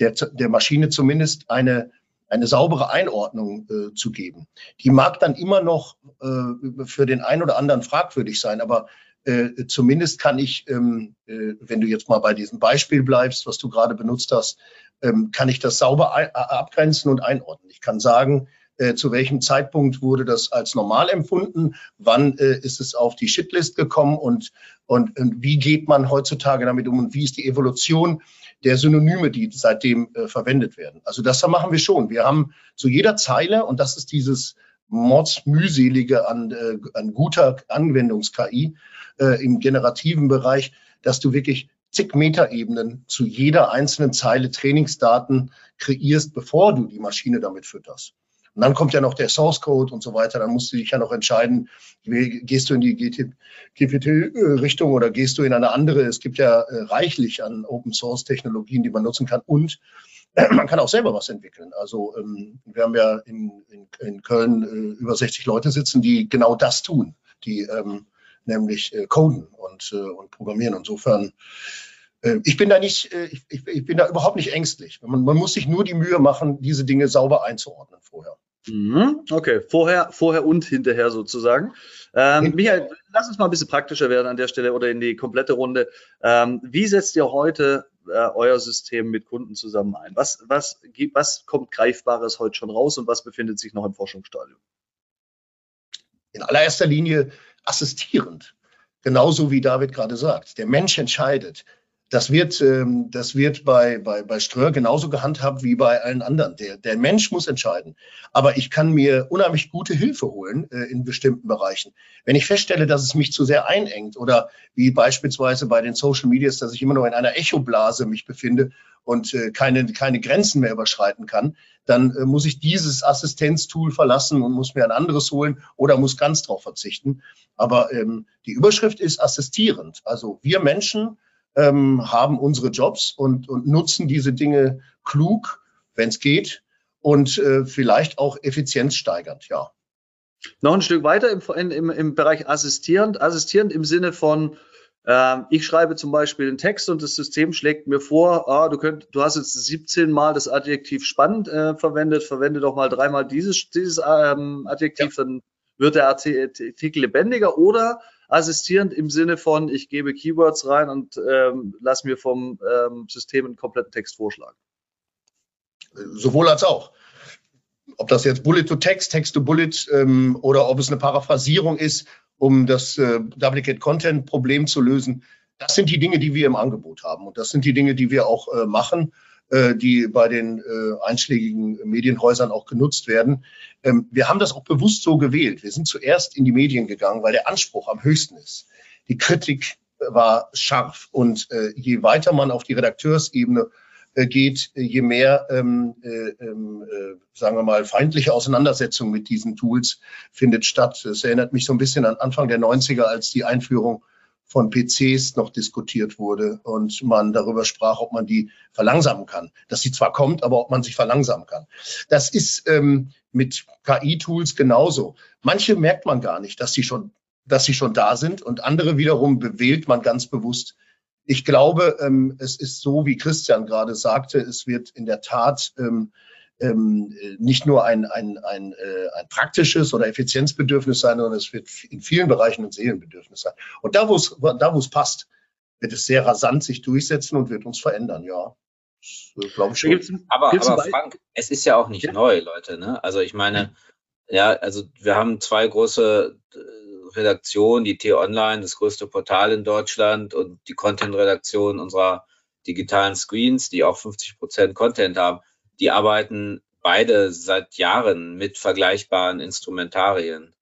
der, der Maschine zumindest eine eine saubere Einordnung äh, zu geben. Die mag dann immer noch äh, für den einen oder anderen fragwürdig sein, aber äh, zumindest kann ich, ähm, äh, wenn du jetzt mal bei diesem Beispiel bleibst, was du gerade benutzt hast, ähm, kann ich das sauber abgrenzen und einordnen. Ich kann sagen, äh, zu welchem Zeitpunkt wurde das als normal empfunden, wann äh, ist es auf die Shitlist gekommen und, und, und wie geht man heutzutage damit um und wie ist die Evolution der Synonyme, die seitdem äh, verwendet werden. Also das machen wir schon. Wir haben zu jeder Zeile, und das ist dieses Mordsmühselige an, äh, an guter Anwendungs-KI äh, im generativen Bereich, dass du wirklich zig Metaebenen zu jeder einzelnen Zeile Trainingsdaten kreierst, bevor du die Maschine damit fütterst. Und dann kommt ja noch der Source Code und so weiter. Dann musst du dich ja noch entscheiden, gehst du in die GPT-Richtung oder gehst du in eine andere. Es gibt ja äh, reichlich an Open Source Technologien, die man nutzen kann. Und man kann auch selber was entwickeln. Also ähm, wir haben ja in, in, in Köln äh, über 60 Leute sitzen, die genau das tun, die ähm, nämlich äh, coden und, und programmieren. Insofern ich bin da nicht, ich, ich, bin da überhaupt nicht ängstlich. Man, man, muss sich nur die Mühe machen, diese Dinge sauber einzuordnen vorher. Mhm. Okay, vorher, vorher und hinterher sozusagen. Ähm, Michael, lass uns mal ein bisschen praktischer werden an der Stelle oder in die komplette Runde. Ähm, wie setzt ihr heute äh, euer System mit Kunden zusammen ein? Was, was, was kommt Greifbares heute schon raus und was befindet sich noch im Forschungsstadium? In allererster Linie assistierend. Genauso wie David gerade sagt. Der Mensch entscheidet. Das wird, ähm, das wird bei, bei, bei Ströer genauso gehandhabt wie bei allen anderen. Der, der Mensch muss entscheiden. Aber ich kann mir unheimlich gute Hilfe holen äh, in bestimmten Bereichen. Wenn ich feststelle, dass es mich zu sehr einengt oder wie beispielsweise bei den Social Medias, dass ich immer nur in einer Echoblase mich befinde und äh, keine, keine Grenzen mehr überschreiten kann, dann äh, muss ich dieses Assistenztool verlassen und muss mir ein anderes holen oder muss ganz drauf verzichten. Aber ähm, die Überschrift ist assistierend. Also wir Menschen ähm, haben unsere Jobs und, und nutzen diese Dinge klug, wenn es geht, und äh, vielleicht auch effizienzsteigernd, ja. Noch ein Stück weiter im, im, im Bereich assistierend. Assistierend im Sinne von, äh, ich schreibe zum Beispiel einen Text und das System schlägt mir vor, ah, du, könnt, du hast jetzt 17 Mal das Adjektiv spannend äh, verwendet, verwende doch mal dreimal dieses, dieses ähm, Adjektiv, ja. dann wird der Artikel lebendiger. Oder assistierend im Sinne von, ich gebe Keywords rein und ähm, lass mir vom ähm, System einen kompletten Text vorschlagen. Sowohl als auch. Ob das jetzt Bullet to Text, Text to Bullet ähm, oder ob es eine Paraphrasierung ist, um das äh, Duplicate Content Problem zu lösen, das sind die Dinge, die wir im Angebot haben und das sind die Dinge, die wir auch äh, machen. Äh, die bei den äh, einschlägigen Medienhäusern auch genutzt werden. Ähm, wir haben das auch bewusst so gewählt. Wir sind zuerst in die Medien gegangen, weil der Anspruch am höchsten ist. Die Kritik war scharf und äh, je weiter man auf die Redakteursebene geht, je mehr, ähm, äh, äh, sagen wir mal, feindliche Auseinandersetzung mit diesen Tools findet statt. Es erinnert mich so ein bisschen an Anfang der 90er, als die Einführung von PCs noch diskutiert wurde und man darüber sprach, ob man die verlangsamen kann. Dass sie zwar kommt, aber ob man sich verlangsamen kann. Das ist ähm, mit KI-Tools genauso. Manche merkt man gar nicht, dass sie schon, dass sie schon da sind und andere wiederum bewählt man ganz bewusst. Ich glaube, ähm, es ist so, wie Christian gerade sagte, es wird in der Tat ähm, ähm, nicht nur ein, ein, ein, äh, ein praktisches oder Effizienzbedürfnis sein, sondern es wird in vielen Bereichen ein Seelenbedürfnis sein. Und da, wo es, da, wo es passt, wird es sehr rasant sich durchsetzen und wird uns verändern, ja. Äh, glaube ich schon. Aber, aber Frank, es ist ja auch nicht ja. neu, Leute. Ne? Also ich meine, ja, also wir haben zwei große äh, Redaktion, die T-Online, das größte Portal in Deutschland und die Content-Redaktion unserer digitalen Screens, die auch 50 Prozent Content haben, die arbeiten beide seit Jahren mit vergleichbaren Instrumentarien.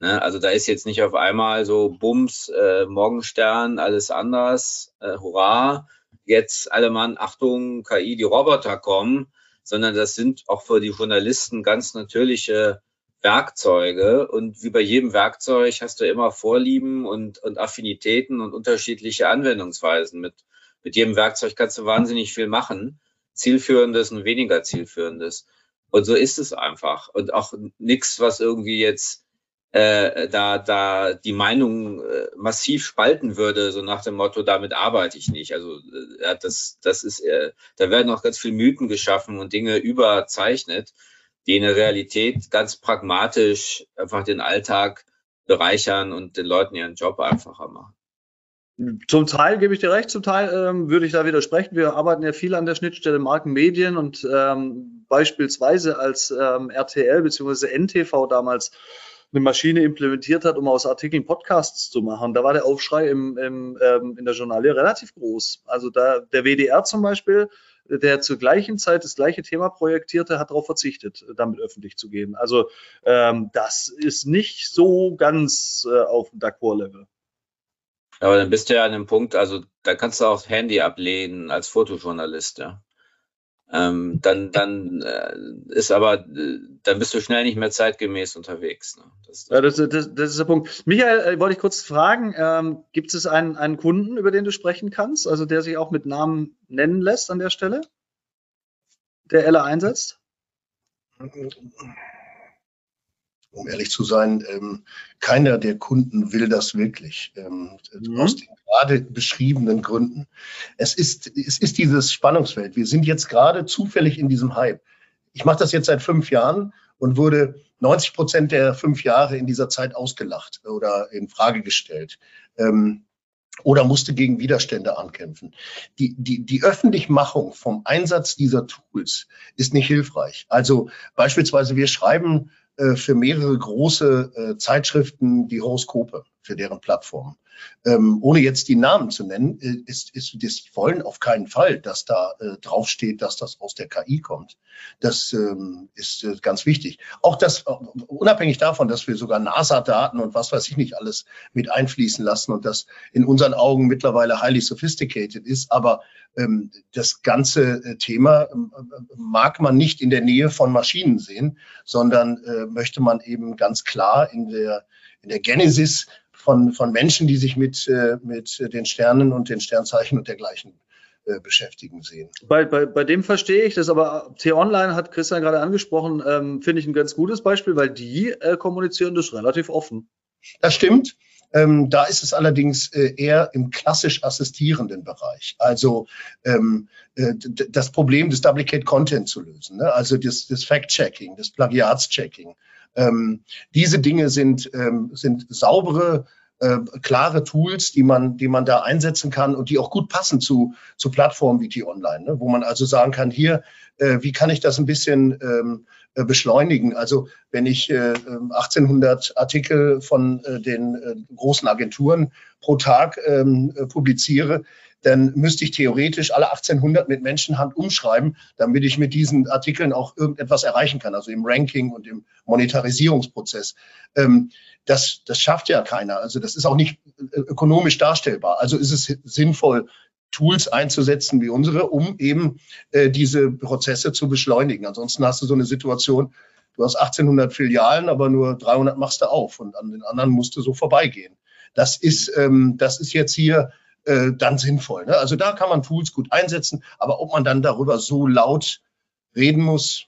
Ne? Also da ist jetzt nicht auf einmal so Bums, äh, Morgenstern, alles anders, äh, hurra, jetzt alle Mann, Achtung, KI, die Roboter kommen, sondern das sind auch für die Journalisten ganz natürliche Werkzeuge. Und wie bei jedem Werkzeug hast du immer Vorlieben und, und Affinitäten und unterschiedliche Anwendungsweisen. Mit, mit jedem Werkzeug kannst du wahnsinnig viel machen. Zielführendes und weniger zielführendes. Und so ist es einfach. Und auch nichts, was irgendwie jetzt äh, da, da die Meinung äh, massiv spalten würde, so nach dem Motto, damit arbeite ich nicht. Also äh, das, das ist, äh, da werden auch ganz viele Mythen geschaffen und Dinge überzeichnet, die in der Realität ganz pragmatisch einfach den Alltag bereichern und den Leuten ihren Job einfacher machen. Zum Teil gebe ich dir recht, zum Teil ähm, würde ich da widersprechen. Wir arbeiten ja viel an der Schnittstelle Markenmedien und ähm, beispielsweise als ähm, RTL bzw. NTV damals eine Maschine implementiert hat, um aus Artikeln Podcasts zu machen. Da war der Aufschrei im, im, ähm, in der Journalie relativ groß. Also da der WDR zum Beispiel, der zur gleichen Zeit das gleiche Thema projektierte, hat darauf verzichtet, damit öffentlich zu gehen. Also ähm, das ist nicht so ganz äh, auf dem D'accord-Level. Aber dann bist du ja an dem Punkt, also da kannst du auch Handy ablehnen als Fotojournalist, ja. Ähm, dann dann äh, ist aber, äh, dann bist du schnell nicht mehr zeitgemäß unterwegs. Ne? Das, das, ja, das, das, das, ist der Punkt. Michael, äh, wollte ich kurz fragen, ähm, gibt es einen, einen Kunden, über den du sprechen kannst, also der sich auch mit Namen nennen lässt an der Stelle, der Ella einsetzt? Um ehrlich zu sein, ähm, keiner der Kunden will das wirklich. Ähm, mhm. Aus den gerade beschriebenen Gründen. Es ist, es ist dieses Spannungsfeld. Wir sind jetzt gerade zufällig in diesem Hype. Ich mache das jetzt seit fünf Jahren und wurde 90 Prozent der fünf Jahre in dieser Zeit ausgelacht oder in Frage gestellt. Ähm, oder musste gegen Widerstände ankämpfen. Die, die, die Öffentlichmachung vom Einsatz dieser Tools ist nicht hilfreich. Also beispielsweise wir schreiben für mehrere große äh, Zeitschriften die Horoskope für deren Plattform. Ähm, ohne jetzt die Namen zu nennen, äh, ist, ist das wollen auf keinen Fall, dass da äh, draufsteht, dass das aus der KI kommt. Das ähm, ist äh, ganz wichtig. Auch das, äh, unabhängig davon, dass wir sogar NASA-Daten und was weiß ich nicht alles mit einfließen lassen und das in unseren Augen mittlerweile highly sophisticated ist, aber ähm, das ganze äh, Thema ähm, äh, mag man nicht in der Nähe von Maschinen sehen, sondern möchte man eben ganz klar in der, in der Genesis von, von Menschen, die sich mit, äh, mit den Sternen und den Sternzeichen und dergleichen äh, beschäftigen sehen. Bei, bei, bei dem verstehe ich das, aber T-Online hat Christian gerade angesprochen, ähm, finde ich ein ganz gutes Beispiel, weil die äh, kommunizieren das relativ offen. Das stimmt. Ähm, da ist es allerdings äh, eher im klassisch assistierenden Bereich. Also ähm, äh, das Problem des Duplicate Content zu lösen, ne? also das, das Fact-Checking, das Plagiatschecking. Ähm, diese Dinge sind, ähm, sind saubere, äh, klare Tools, die man, die man da einsetzen kann und die auch gut passen zu, zu Plattformen wie T-Online, ne? wo man also sagen kann, hier, äh, wie kann ich das ein bisschen ähm, äh, beschleunigen? Also wenn ich äh, 1800 ähm, Artikel von äh, den äh, großen Agenturen pro Tag ähm, äh, publiziere, dann müsste ich theoretisch alle 1800 mit Menschenhand umschreiben, damit ich mit diesen Artikeln auch irgendetwas erreichen kann, also im Ranking und im Monetarisierungsprozess. Ähm, das, das schafft ja keiner. Also das ist auch nicht äh, ökonomisch darstellbar. Also ist es sinnvoll, Tools einzusetzen wie unsere, um eben äh, diese Prozesse zu beschleunigen. Ansonsten hast du so eine Situation, du hast 1800 Filialen, aber nur 300 machst du auf und an den anderen musst du so vorbeigehen. Das ist, ähm, das ist jetzt hier äh, dann sinnvoll. Ne? Also da kann man Tools gut einsetzen, aber ob man dann darüber so laut reden muss.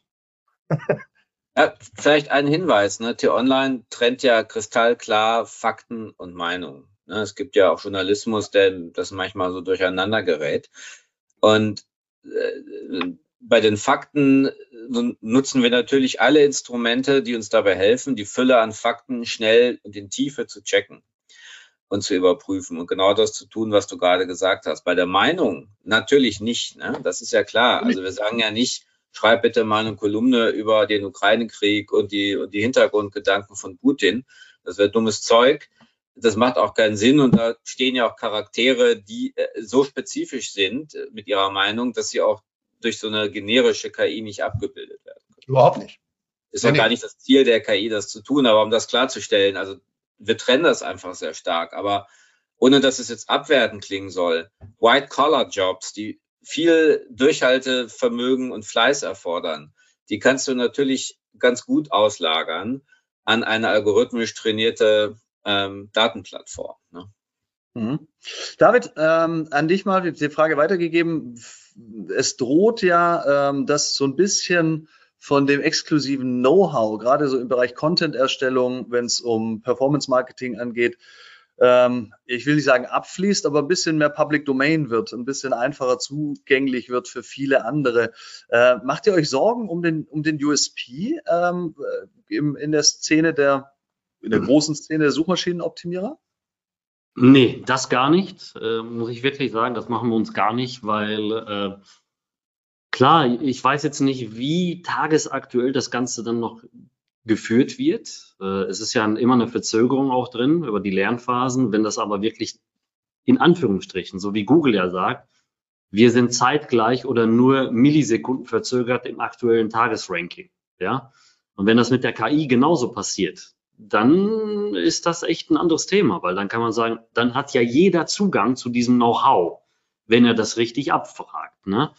ja, vielleicht ein Hinweis, ne? T-Online trennt ja kristallklar Fakten und Meinungen. Ne? Es gibt ja auch Journalismus, der das manchmal so durcheinander gerät. Und äh, bei den Fakten nutzen wir natürlich alle Instrumente, die uns dabei helfen, die Fülle an Fakten schnell und in Tiefe zu checken und zu überprüfen und genau das zu tun, was du gerade gesagt hast. Bei der Meinung natürlich nicht. Ne? Das ist ja klar. Also wir sagen ja nicht, schreib bitte mal eine Kolumne über den Ukraine-Krieg und die, und die Hintergrundgedanken von Putin. Das wäre dummes Zeug. das macht auch keinen Sinn und da stehen ja auch Charaktere, die äh, so spezifisch sind äh, mit ihrer Meinung, dass sie auch durch so eine generische KI nicht abgebildet werden können. Überhaupt nicht. Ist ja gar nicht das Ziel der KI, das zu tun, aber um das klarzustellen, also wir trennen das einfach sehr stark, aber ohne dass es jetzt abwertend klingen soll, White-Collar-Jobs, die viel Durchhaltevermögen und Fleiß erfordern, die kannst du natürlich ganz gut auslagern an eine algorithmisch trainierte ähm, Datenplattform. Ne? Mhm. David, ähm, an dich mal die Frage weitergegeben. Es droht ja, ähm, dass so ein bisschen von dem exklusiven Know-how, gerade so im Bereich Content-Erstellung, wenn es um Performance-Marketing angeht, ähm, ich will nicht sagen abfließt, aber ein bisschen mehr Public Domain wird, ein bisschen einfacher zugänglich wird für viele andere. Äh, macht ihr euch Sorgen um den, um den USP ähm, im, in der Szene der, in der großen Szene der Suchmaschinenoptimierer? Nee, das gar nicht, äh, muss ich wirklich sagen. Das machen wir uns gar nicht, weil äh, klar, ich weiß jetzt nicht, wie tagesaktuell das Ganze dann noch geführt wird. Äh, es ist ja immer eine Verzögerung auch drin über die Lernphasen. Wenn das aber wirklich in Anführungsstrichen, so wie Google ja sagt, wir sind zeitgleich oder nur Millisekunden verzögert im aktuellen Tagesranking. Ja. Und wenn das mit der KI genauso passiert, dann ist das echt ein anderes Thema, weil dann kann man sagen, dann hat ja jeder Zugang zu diesem Know-how, wenn er das richtig abfragt. Ne?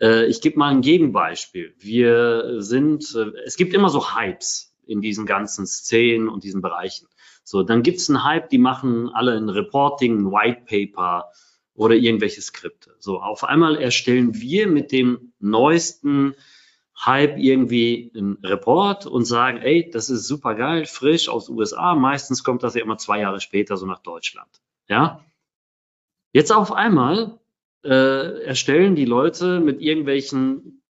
Äh, ich gebe mal ein Gegenbeispiel. Wir sind, äh, es gibt immer so Hypes in diesen ganzen Szenen und diesen Bereichen. So, dann gibt es einen Hype, die machen alle ein Reporting, ein White Paper oder irgendwelche Skripte. So, auf einmal erstellen wir mit dem neuesten Hype irgendwie einen Report und sagen, ey, das ist super geil, frisch aus USA. Meistens kommt das ja immer zwei Jahre später so nach Deutschland. Ja. Jetzt auf einmal äh, erstellen die Leute mit irgendwelchen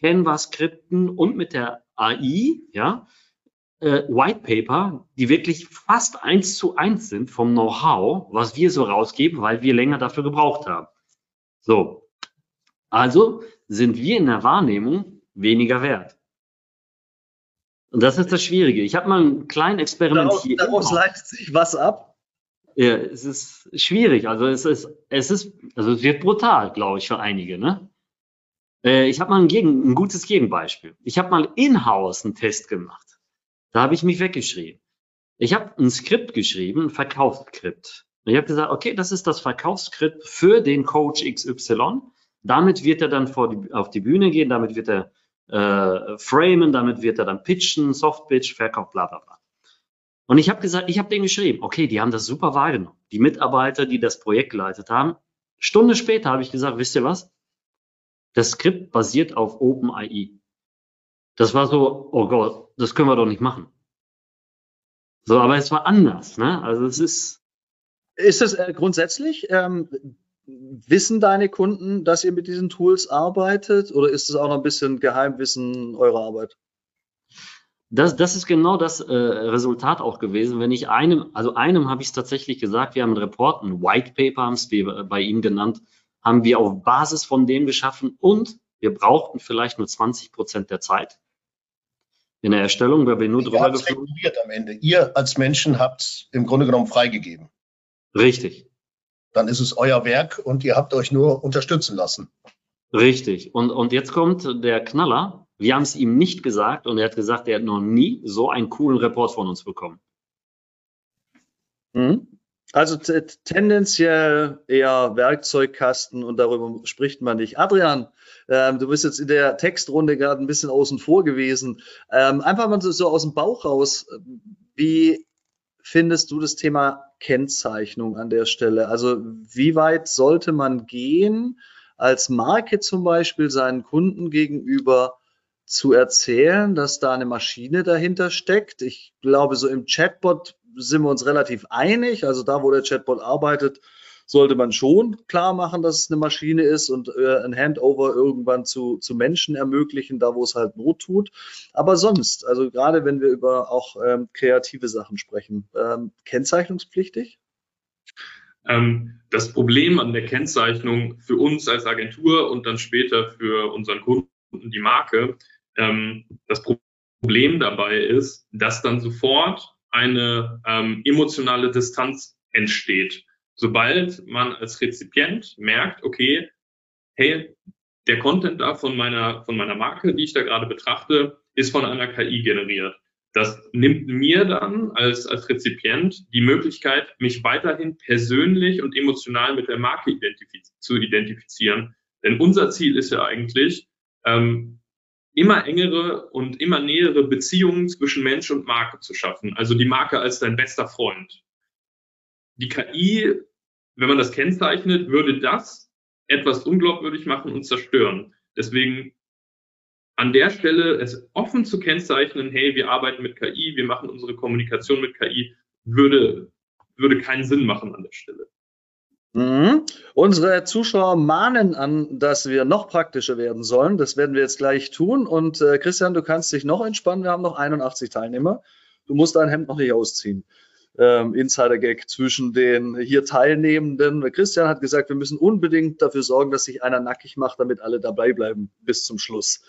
Canva-Skripten und mit der AI, ja, äh, White Paper, die wirklich fast eins zu eins sind vom Know-how, was wir so rausgeben, weil wir länger dafür gebraucht haben. So. Also sind wir in der Wahrnehmung weniger wert. Und das ist das Schwierige. Ich habe mal einen kleinen Experiment daraus, hier. Daraus leitet sich was ab? Ja, es ist schwierig. Also es ist, es ist, also es wird brutal, glaube ich, für einige. Ne? Äh, ich habe mal ein, Gegen, ein gutes Gegenbeispiel. Ich habe mal in-house einen Test gemacht. Da habe ich mich weggeschrieben. Ich habe ein Skript geschrieben, ein Verkaufsskript. Ich habe gesagt, okay, das ist das Verkaufsskript für den Coach XY. Damit wird er dann vor die, auf die Bühne gehen, damit wird er äh, framen, damit wird er dann pitchen, Softpitch, Verkauf, bla bla bla. Und ich habe gesagt, ich habe denen geschrieben, okay, die haben das super wahrgenommen. Die Mitarbeiter, die das Projekt geleitet haben. Stunde später habe ich gesagt, wisst ihr was? Das Skript basiert auf OpenAI. Das war so, oh Gott, das können wir doch nicht machen. So, aber es war anders, ne? Also es ist. Ist es äh, grundsätzlich, ähm, wissen deine Kunden, dass ihr mit diesen Tools arbeitet oder ist es auch noch ein bisschen Geheimwissen eurer Arbeit? Das, das ist genau das äh, Resultat auch gewesen. Wenn ich einem, also einem habe ich es tatsächlich gesagt, wir haben einen Report, ein White Paper haben es wir bei ihm genannt, haben wir auf Basis von dem geschaffen und wir brauchten vielleicht nur 20 Prozent der Zeit in der Erstellung, weil wir nur drüber reguliert am Ende. Ihr als Menschen habt es im Grunde genommen freigegeben. Richtig. Dann ist es euer Werk und ihr habt euch nur unterstützen lassen. Richtig. Und, und jetzt kommt der Knaller. Wir haben es ihm nicht gesagt und er hat gesagt, er hat noch nie so einen coolen Report von uns bekommen. Mhm. Also tendenziell eher Werkzeugkasten und darüber spricht man nicht. Adrian, ähm, du bist jetzt in der Textrunde gerade ein bisschen außen vor gewesen. Ähm, einfach mal so, so aus dem Bauch raus. Wie findest du das Thema Kennzeichnung an der Stelle? Also wie weit sollte man gehen, als Marke zum Beispiel seinen Kunden gegenüber zu erzählen, dass da eine Maschine dahinter steckt. Ich glaube, so im Chatbot sind wir uns relativ einig. Also da, wo der Chatbot arbeitet, sollte man schon klar machen, dass es eine Maschine ist und äh, ein Handover irgendwann zu, zu Menschen ermöglichen, da wo es halt Not tut. Aber sonst, also gerade wenn wir über auch ähm, kreative Sachen sprechen, ähm, kennzeichnungspflichtig? Ähm, das Problem an der Kennzeichnung für uns als Agentur und dann später für unseren Kunden, die Marke, ähm, das Problem dabei ist, dass dann sofort eine ähm, emotionale Distanz entsteht. Sobald man als Rezipient merkt, okay, hey, der Content da von meiner, von meiner Marke, die ich da gerade betrachte, ist von einer KI generiert. Das nimmt mir dann als, als Rezipient die Möglichkeit, mich weiterhin persönlich und emotional mit der Marke identifiz zu identifizieren. Denn unser Ziel ist ja eigentlich, ähm, immer engere und immer nähere Beziehungen zwischen Mensch und Marke zu schaffen. Also die Marke als dein bester Freund. Die KI, wenn man das kennzeichnet, würde das etwas unglaubwürdig machen und zerstören. Deswegen an der Stelle es offen zu kennzeichnen, hey, wir arbeiten mit KI, wir machen unsere Kommunikation mit KI, würde, würde keinen Sinn machen an der Stelle. Mhm. Unsere Zuschauer mahnen an, dass wir noch praktischer werden sollen. Das werden wir jetzt gleich tun. Und äh, Christian, du kannst dich noch entspannen. Wir haben noch 81 Teilnehmer. Du musst dein Hemd noch nicht ausziehen ähm, Insider-Gag zwischen den hier Teilnehmenden. Christian hat gesagt, wir müssen unbedingt dafür sorgen, dass sich einer nackig macht, damit alle dabei bleiben bis zum Schluss.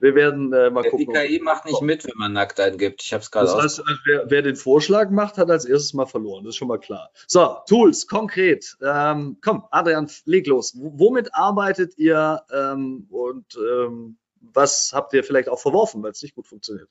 Wir werden äh, mal gucken. Die KI macht nicht mit, wenn man nackt eingibt. Ich habe es gerade Das heißt, also, wer, wer, den Vorschlag macht, hat als erstes mal verloren. Das ist schon mal klar. So, Tools, konkret. Ähm, komm, Adrian, leg los. W womit arbeitet ihr ähm, und ähm, was habt ihr vielleicht auch verworfen, weil es nicht gut funktioniert?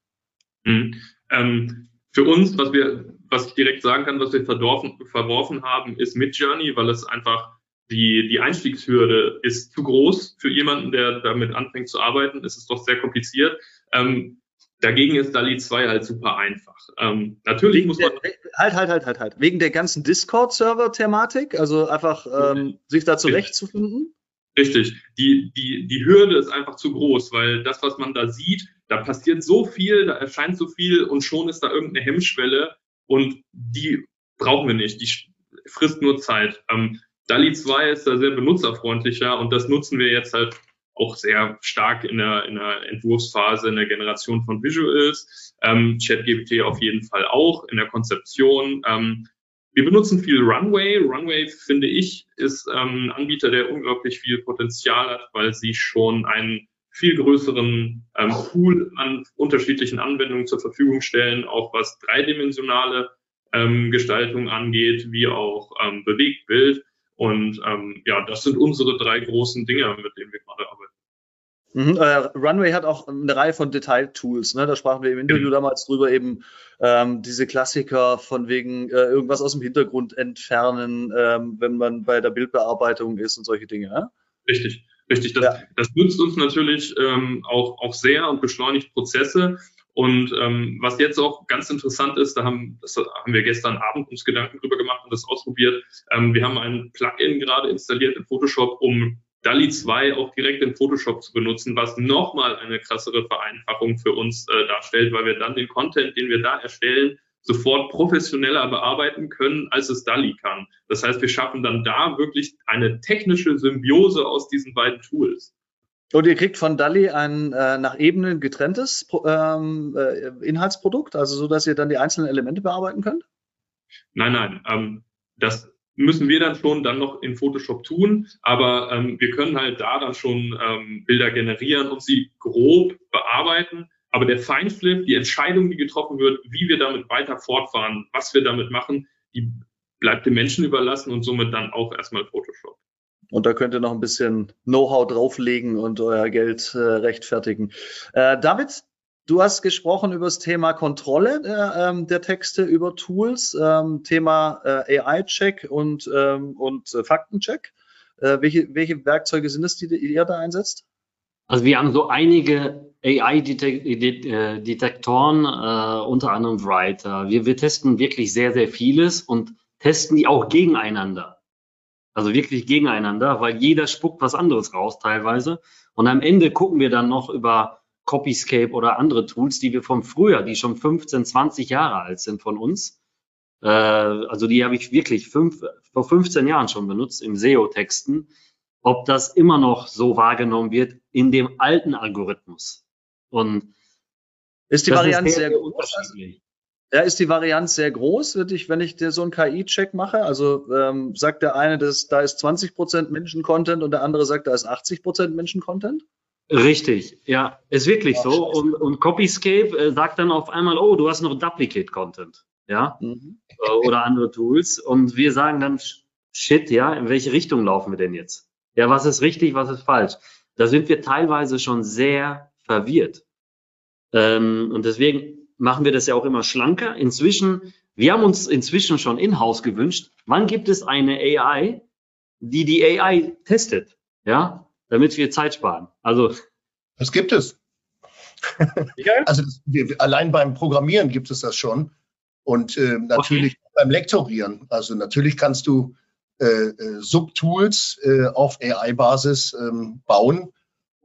Mhm. Ähm, für uns, was wir, was ich direkt sagen kann, was wir verworfen haben, ist Midjourney, weil es einfach die, die Einstiegshürde ist zu groß für jemanden, der damit anfängt zu arbeiten. Es ist doch sehr kompliziert. Ähm, dagegen ist DALI 2 halt super einfach. Ähm, natürlich Wegen muss man. Der, halt, halt, halt, halt, halt. Wegen der ganzen Discord-Server-Thematik, also einfach ähm, sich da zurechtzufinden? Richtig. Die, die, die Hürde ist einfach zu groß, weil das, was man da sieht, da passiert so viel, da erscheint so viel und schon ist da irgendeine Hemmschwelle und die brauchen wir nicht. Die frisst nur Zeit. Ähm, DALI 2 ist da sehr benutzerfreundlicher und das nutzen wir jetzt halt auch sehr stark in der, in der Entwurfsphase, in der Generation von Visuals. Ähm, ChatGPT auf jeden Fall auch in der Konzeption. Ähm, wir benutzen viel Runway. Runway, finde ich, ist ähm, ein Anbieter, der unglaublich viel Potenzial hat, weil sie schon einen viel größeren ähm, Pool an unterschiedlichen Anwendungen zur Verfügung stellen, auch was dreidimensionale ähm, Gestaltung angeht, wie auch ähm, Bewegtbild. Und ähm, ja, das sind unsere drei großen Dinge, mit denen wir gerade arbeiten. Mhm, äh, Runway hat auch eine Reihe von Detail-Tools. Ne? Da sprachen wir im Interview mhm. damals drüber, eben ähm, diese Klassiker von wegen äh, irgendwas aus dem Hintergrund entfernen, ähm, wenn man bei der Bildbearbeitung ist und solche Dinge. Ja? Richtig, richtig. Das, ja. das nützt uns natürlich ähm, auch, auch sehr und beschleunigt Prozesse. Und ähm, was jetzt auch ganz interessant ist, da haben, das haben wir gestern Abend uns Gedanken drüber gemacht und das ausprobiert. Ähm, wir haben ein Plugin gerade installiert in Photoshop, um DALI 2 auch direkt in Photoshop zu benutzen, was nochmal eine krassere Vereinfachung für uns äh, darstellt, weil wir dann den Content, den wir da erstellen, sofort professioneller bearbeiten können, als es DALI kann. Das heißt, wir schaffen dann da wirklich eine technische Symbiose aus diesen beiden Tools. Und ihr kriegt von DALI ein äh, nach Ebenen getrenntes ähm, äh, Inhaltsprodukt, also so, dass ihr dann die einzelnen Elemente bearbeiten könnt? Nein, nein. Ähm, das müssen wir dann schon dann noch in Photoshop tun, aber ähm, wir können halt da dann schon ähm, Bilder generieren und sie grob bearbeiten. Aber der Feinschliff, die Entscheidung, die getroffen wird, wie wir damit weiter fortfahren, was wir damit machen, die bleibt dem Menschen überlassen und somit dann auch erstmal Photoshop. Und da könnt ihr noch ein bisschen Know-how drauflegen und euer Geld äh, rechtfertigen. Äh, David, Du hast gesprochen über das Thema Kontrolle der, ähm, der Texte über Tools, ähm, Thema äh, AI-Check und, ähm, und äh, Faktencheck. Äh, welche, welche Werkzeuge sind es, die, die ihr da einsetzt? Also wir haben so einige AI-Detektoren, äh, unter anderem Writer. Wir, wir testen wirklich sehr, sehr vieles und testen die auch gegeneinander. Also wirklich gegeneinander, weil jeder spuckt was anderes raus teilweise. Und am Ende gucken wir dann noch über Copyscape oder andere Tools, die wir vom früher, die schon 15, 20 Jahre alt sind von uns. Äh, also die habe ich wirklich fünf, vor 15 Jahren schon benutzt im SEO-Texten. Ob das immer noch so wahrgenommen wird in dem alten Algorithmus. Und ist die Variante sehr, sehr groß? Ja, ist die Variante sehr groß, wenn ich, wenn ich so einen KI-Check mache? Also ähm, sagt der eine, dass da ist 20% Menschen-Content und der andere sagt, da ist 80% Menschen-Content? Richtig, ja, ist wirklich Ach, so. Und, und Copyscape äh, sagt dann auf einmal, oh, du hast noch Duplicate Content. ja, mhm. Äh, oder andere Tools. Und wir sagen dann, shit, ja, in welche Richtung laufen wir denn jetzt? Ja, was ist richtig, was ist falsch? Da sind wir teilweise schon sehr verwirrt. Ähm, und deswegen machen wir das ja auch immer schlanker. Inzwischen, wir haben uns inzwischen schon in-house gewünscht, wann gibt es eine AI, die die AI testet? Ja, damit wir Zeit sparen. Also. Das gibt es. also das, wir, allein beim Programmieren gibt es das schon. Und äh, natürlich okay. beim Lektorieren. Also natürlich kannst du äh, äh, Subtools äh, auf AI-Basis ähm, bauen,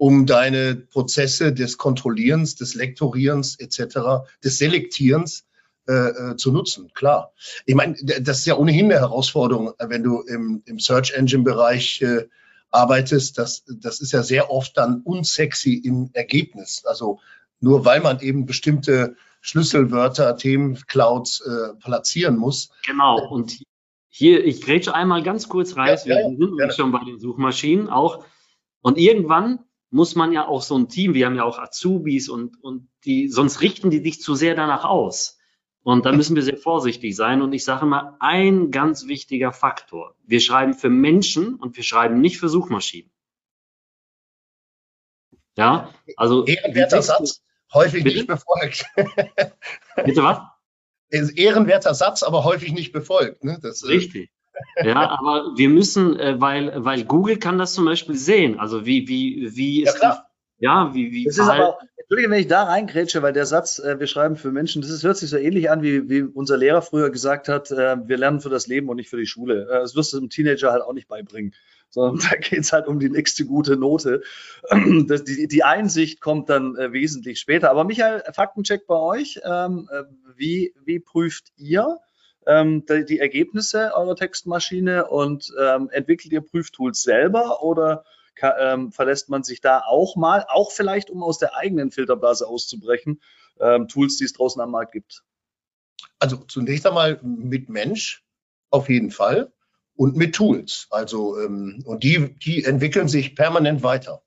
um deine Prozesse des Kontrollierens, des Lektorierens etc., des Selektierens äh, äh, zu nutzen. Klar. Ich meine, das ist ja ohnehin eine Herausforderung, wenn du im, im Search Engine-Bereich äh, arbeitest. Das, das ist ja sehr oft dann unsexy im Ergebnis. Also nur weil man eben bestimmte Schlüsselwörter, Themenclouds äh, platzieren muss. Genau. Und hier, ich grätsche einmal ganz kurz rein. Ja, wir ja, sind ja. schon bei den Suchmaschinen auch. Und irgendwann muss man ja auch so ein Team, wir haben ja auch Azubis und, und die, sonst richten die sich zu sehr danach aus. Und da müssen wir sehr vorsichtig sein. Und ich sage mal, ein ganz wichtiger Faktor. Wir schreiben für Menschen und wir schreiben nicht für Suchmaschinen. Ja, also. Ehrenwerter Satz, häufig bitte? nicht befolgt. bitte was? Ehrenwerter Satz, aber häufig nicht befolgt. Ne? Das, äh, Richtig. Ja, aber wir müssen, äh, weil, weil Google kann das zum Beispiel sehen. Also wie, wie, wie ist ja, die, ja, wie, wie. Das ist aber, Entschuldige, wenn ich da reingrätsche, weil der Satz, äh, wir schreiben für Menschen, das ist, hört sich so ähnlich an, wie, wie unser Lehrer früher gesagt hat, äh, wir lernen für das Leben und nicht für die Schule. Äh, das wirst du einem Teenager halt auch nicht beibringen sondern da geht es halt um die nächste gute Note. Das, die, die, Einsicht kommt dann äh, wesentlich später. Aber Michael, Faktencheck bei euch. Ähm, äh, wie, wie prüft ihr ähm, die, Ergebnisse eurer Textmaschine und ähm, entwickelt ihr Prüftools selber oder ähm, verlässt man sich da auch mal, auch vielleicht um aus der eigenen Filterblase auszubrechen, ähm, Tools, die es draußen am Markt gibt? Also zunächst einmal mit Mensch auf jeden Fall und mit Tools. Also, ähm, und die, die entwickeln sich permanent weiter.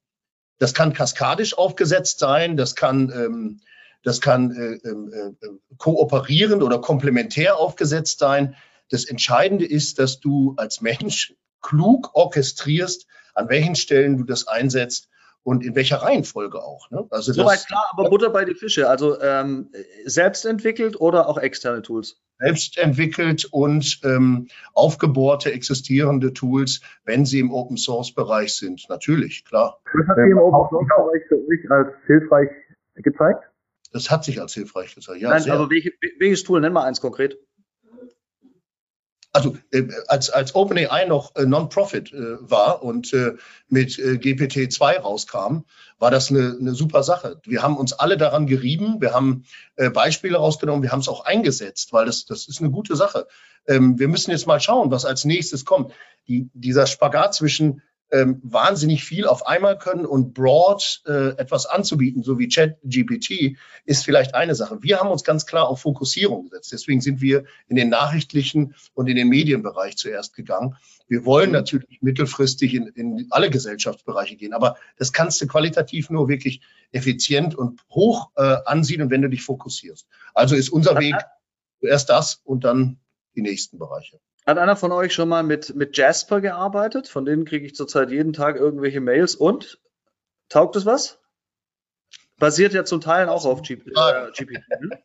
Das kann kaskadisch aufgesetzt sein, das kann, ähm, das kann äh, äh, äh, kooperierend oder komplementär aufgesetzt sein. Das Entscheidende ist, dass du als Mensch klug orchestrierst, an welchen Stellen du das einsetzt und in welcher Reihenfolge auch. Ne? Also Soweit klar, aber Butter bei die Fische. Also ähm, selbst entwickelt oder auch externe Tools? Selbst entwickelt und ähm, aufgebohrte existierende Tools, wenn sie im Open Source Bereich sind. Natürlich, klar. Was hat Sie im Open Source Bereich für sich als hilfreich gezeigt? Das hat sich als hilfreich gezeigt. Ja, Nein, sehr. aber welche, welches Tool? Nenn mal eins konkret also äh, als, als OpenAI noch äh, Non-Profit äh, war und äh, mit äh, GPT-2 rauskam, war das eine, eine super Sache. Wir haben uns alle daran gerieben, wir haben äh, Beispiele rausgenommen, wir haben es auch eingesetzt, weil das, das ist eine gute Sache. Ähm, wir müssen jetzt mal schauen, was als nächstes kommt. Die, dieser Spagat zwischen ähm, wahnsinnig viel auf einmal können und broad äh, etwas anzubieten, so wie ChatGPT, ist vielleicht eine Sache. Wir haben uns ganz klar auf Fokussierung gesetzt. Deswegen sind wir in den nachrichtlichen und in den Medienbereich zuerst gegangen. Wir wollen mhm. natürlich mittelfristig in, in alle Gesellschaftsbereiche gehen, aber das kannst du qualitativ nur wirklich effizient und hoch äh, ansiedeln, wenn du dich fokussierst. Also ist unser Weg zuerst das und dann die nächsten Bereiche. Hat einer von euch schon mal mit, mit Jasper gearbeitet? Von denen kriege ich zurzeit jeden Tag irgendwelche Mails. Und? Taugt es was? Basiert ja zum Teil auch auf GP, äh, GPT. Ne?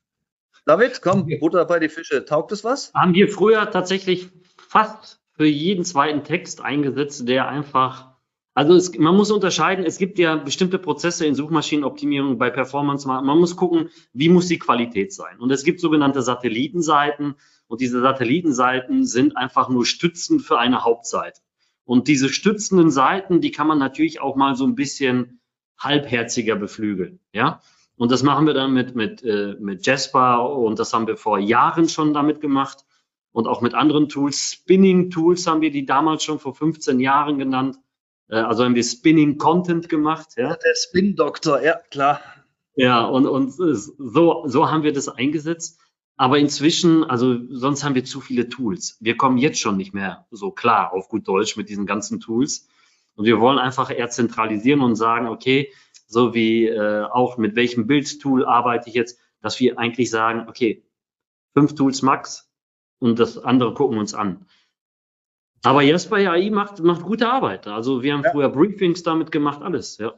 David, komm, Butter bei die Fische. Taugt es was? Haben wir früher tatsächlich fast für jeden zweiten Text eingesetzt, der einfach also es, man muss unterscheiden, es gibt ja bestimmte Prozesse in Suchmaschinenoptimierung bei Performance. Man muss gucken, wie muss die Qualität sein. Und es gibt sogenannte Satellitenseiten. Und diese Satellitenseiten sind einfach nur Stützen für eine Hauptseite. Und diese stützenden Seiten, die kann man natürlich auch mal so ein bisschen halbherziger beflügeln. Ja. Und das machen wir dann mit, mit, äh, mit Jasper und das haben wir vor Jahren schon damit gemacht und auch mit anderen Tools. Spinning-Tools haben wir die damals schon vor 15 Jahren genannt. Äh, also haben wir Spinning Content gemacht. Ja? Der Spin-Doktor, ja, klar. Ja, und, und so, so haben wir das eingesetzt. Aber inzwischen, also sonst haben wir zu viele Tools. Wir kommen jetzt schon nicht mehr so klar auf gut Deutsch mit diesen ganzen Tools. Und wir wollen einfach eher zentralisieren und sagen, okay, so wie äh, auch mit welchem Bildtool arbeite ich jetzt, dass wir eigentlich sagen, okay, fünf Tools max und das andere gucken wir uns an. Aber Jasper AI macht, macht gute Arbeit. Also wir haben ja. früher Briefings damit gemacht, alles, ja.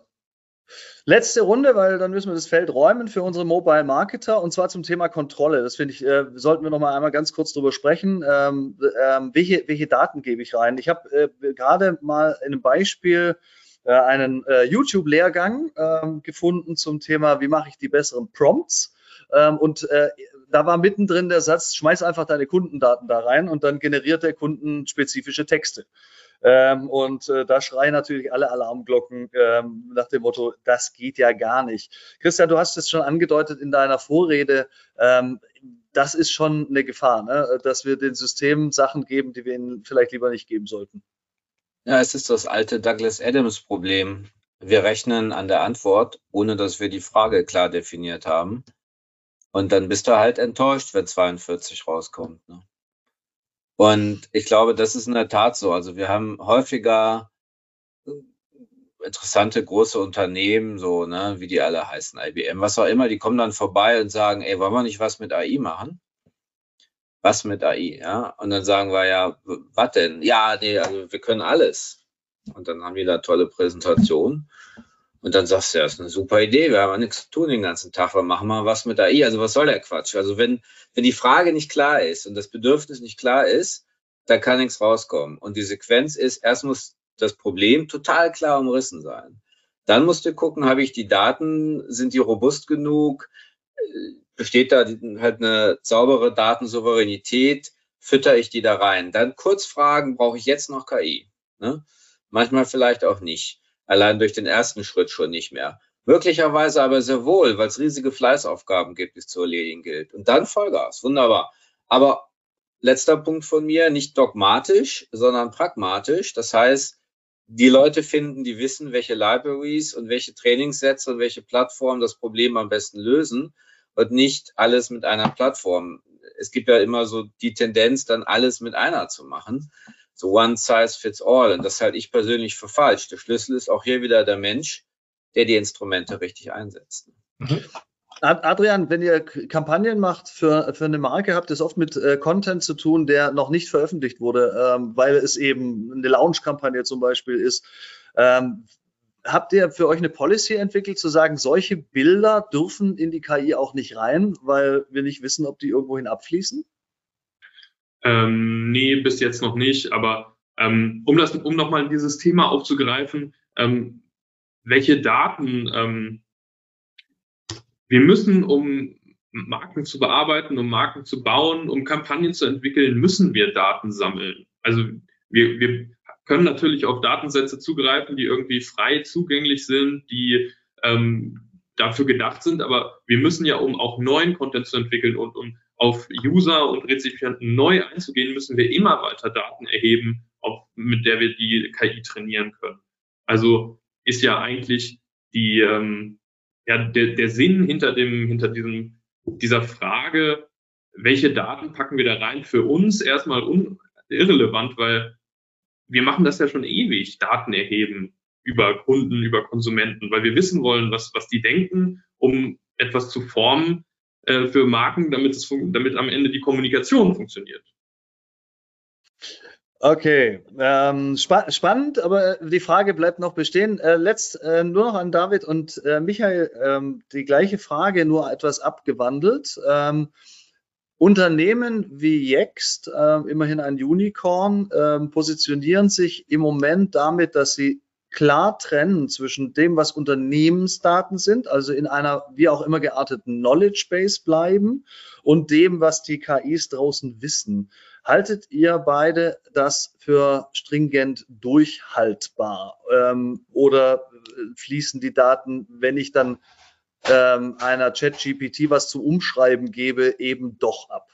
Letzte Runde, weil dann müssen wir das Feld räumen für unsere Mobile Marketer und zwar zum Thema Kontrolle. Das finde ich, äh, sollten wir noch mal einmal ganz kurz drüber sprechen. Ähm, ähm, welche, welche Daten gebe ich rein? Ich habe äh, gerade mal in einem Beispiel äh, einen äh, YouTube-Lehrgang ähm, gefunden zum Thema, wie mache ich die besseren Prompts? Ähm, und äh, da war mittendrin der Satz, schmeiß einfach deine Kundendaten da rein und dann generiert der Kunden spezifische Texte. Ähm, und äh, da schreien natürlich alle Alarmglocken ähm, nach dem Motto, das geht ja gar nicht. Christian, du hast es schon angedeutet in deiner Vorrede. Ähm, das ist schon eine Gefahr, ne? dass wir den Systemen Sachen geben, die wir ihnen vielleicht lieber nicht geben sollten. Ja, es ist das alte Douglas Adams Problem. Wir rechnen an der Antwort, ohne dass wir die Frage klar definiert haben. Und dann bist du halt enttäuscht, wenn 42 rauskommt. Ne? Und ich glaube, das ist in der Tat so. Also wir haben häufiger interessante große Unternehmen, so, ne, wie die alle heißen, IBM, was auch immer, die kommen dann vorbei und sagen, ey, wollen wir nicht was mit AI machen? Was mit AI, ja? Und dann sagen wir ja, was denn? Ja, nee, also wir können alles. Und dann haben die da tolle Präsentationen. Und dann sagst du, ja, ist eine super Idee, wir haben ja nichts zu tun den ganzen Tag, wir machen mal was mit AI. Also was soll der Quatsch? Also wenn, wenn die Frage nicht klar ist und das Bedürfnis nicht klar ist, dann kann nichts rauskommen. Und die Sequenz ist, erst muss das Problem total klar umrissen sein. Dann musst du gucken, habe ich die Daten, sind die robust genug, besteht da halt eine saubere Datensouveränität, fütter ich die da rein. Dann kurz fragen, brauche ich jetzt noch KI? Ne? Manchmal vielleicht auch nicht allein durch den ersten Schritt schon nicht mehr. Möglicherweise aber sehr wohl, weil es riesige Fleißaufgaben gibt, die es zu erledigen gilt. Und dann Vollgas, wunderbar. Aber letzter Punkt von mir, nicht dogmatisch, sondern pragmatisch. Das heißt, die Leute finden, die wissen, welche Libraries und welche Trainingssätze und welche Plattformen das Problem am besten lösen und nicht alles mit einer Plattform. Es gibt ja immer so die Tendenz, dann alles mit einer zu machen so one size fits all. Und das halte ich persönlich für falsch. Der Schlüssel ist auch hier wieder der Mensch, der die Instrumente richtig einsetzt. Mhm. Adrian, wenn ihr Kampagnen macht für, für eine Marke, habt ihr es oft mit äh, Content zu tun, der noch nicht veröffentlicht wurde, ähm, weil es eben eine Launch-Kampagne zum Beispiel ist. Ähm, habt ihr für euch eine Policy entwickelt, zu sagen, solche Bilder dürfen in die KI auch nicht rein, weil wir nicht wissen, ob die irgendwohin abfließen? Ähm, nee, bis jetzt noch nicht. Aber ähm, um das, um nochmal dieses Thema aufzugreifen, ähm, welche Daten ähm, wir müssen, um Marken zu bearbeiten, um Marken zu bauen, um Kampagnen zu entwickeln, müssen wir Daten sammeln. Also wir, wir können natürlich auf Datensätze zugreifen, die irgendwie frei zugänglich sind, die ähm, dafür gedacht sind, aber wir müssen ja, um auch neuen Content zu entwickeln und um auf User und Rezipienten neu einzugehen, müssen wir immer weiter Daten erheben, auf, mit der wir die KI trainieren können. Also ist ja eigentlich die, ähm, ja, der, der Sinn hinter dem, hinter diesem, dieser Frage, welche Daten packen wir da rein, für uns erstmal un irrelevant, weil wir machen das ja schon ewig, Daten erheben über Kunden, über Konsumenten, weil wir wissen wollen, was, was die denken, um etwas zu formen, äh, für Marken, damit, es, damit am Ende die Kommunikation funktioniert. Okay, ähm, spa spannend, aber die Frage bleibt noch bestehen. Äh, letzt äh, nur noch an David und äh, Michael ähm, die gleiche Frage, nur etwas abgewandelt. Ähm, Unternehmen wie Yext, äh, immerhin ein Unicorn, ähm, positionieren sich im Moment damit, dass sie klar trennen zwischen dem, was Unternehmensdaten sind, also in einer wie auch immer gearteten Knowledge Base bleiben und dem, was die KIs draußen wissen. Haltet ihr beide das für stringent durchhaltbar? Ähm, oder fließen die Daten, wenn ich dann ähm, einer ChatGPT was zu umschreiben gebe, eben doch ab?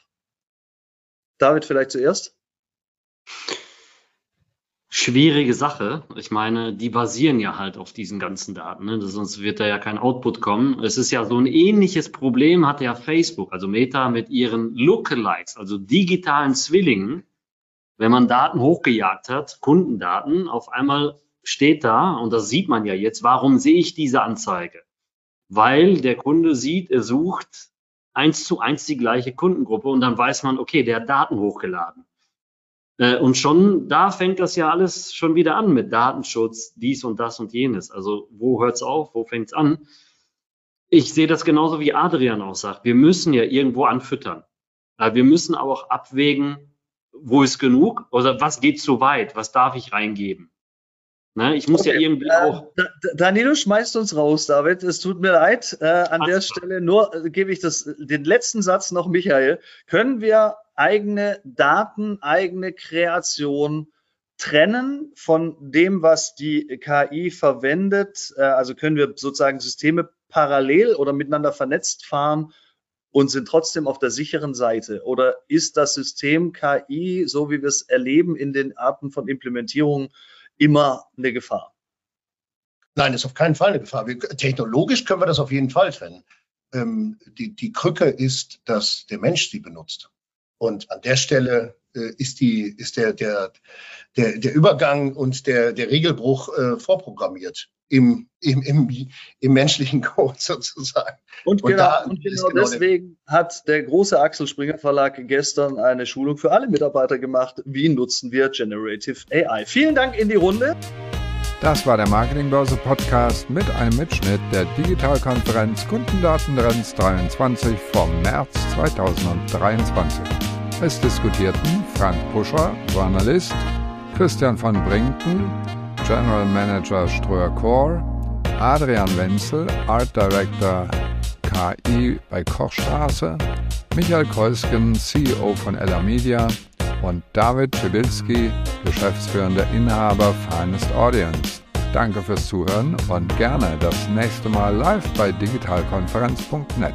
David, vielleicht zuerst? Schwierige Sache. Ich meine, die basieren ja halt auf diesen ganzen Daten, ne? sonst wird da ja kein Output kommen. Es ist ja so ein ähnliches Problem hat ja Facebook, also Meta mit ihren Lookalikes, also digitalen Zwillingen. Wenn man Daten hochgejagt hat, Kundendaten, auf einmal steht da, und das sieht man ja jetzt, warum sehe ich diese Anzeige? Weil der Kunde sieht, er sucht eins zu eins die gleiche Kundengruppe und dann weiß man, okay, der hat Daten hochgeladen. Äh, und schon da fängt das ja alles schon wieder an mit Datenschutz, dies und das und jenes. Also wo hört es auf, wo fängt es an? Ich sehe das genauso wie Adrian auch sagt. Wir müssen ja irgendwo anfüttern. Wir müssen auch abwägen, wo ist genug oder was geht zu weit, was darf ich reingeben. Ne, ich muss okay. ja irgendwie äh, auch. Danilo schmeißt uns raus, David. Es tut mir leid. Äh, an Ach, der Stelle nur äh, gebe ich das, den letzten Satz noch, Michael. Können wir eigene Daten, eigene Kreation trennen von dem, was die KI verwendet? Äh, also können wir sozusagen Systeme parallel oder miteinander vernetzt fahren und sind trotzdem auf der sicheren Seite? Oder ist das System KI, so wie wir es erleben in den Arten von Implementierungen, immer eine Gefahr? Nein, ist auf keinen Fall eine Gefahr. Wir, technologisch können wir das auf jeden Fall trennen. Ähm, die, die Krücke ist, dass der Mensch sie benutzt. Und an der Stelle ist, die, ist der, der, der, der Übergang und der, der Regelbruch äh, vorprogrammiert im, im, im, im menschlichen Code sozusagen. Und, und genau, und genau, genau deswegen hat der große Axel Springer Verlag gestern eine Schulung für alle Mitarbeiter gemacht. Wie nutzen wir Generative AI? Vielen Dank in die Runde. Das war der Marketingbörse Podcast mit einem Mitschnitt der Digitalkonferenz Kundendatentrends 23 vom März 2023. Es diskutierten Frank Puscher, Journalist, Christian von Brinken, General Manager Ströer Core, Adrian Wenzel, Art Director KI bei Kochstraße, Michael Kreusken, CEO von Ella Media und David Schibilski, geschäftsführender Inhaber Finest Audience. Danke fürs Zuhören und gerne das nächste Mal live bei digitalkonferenz.net.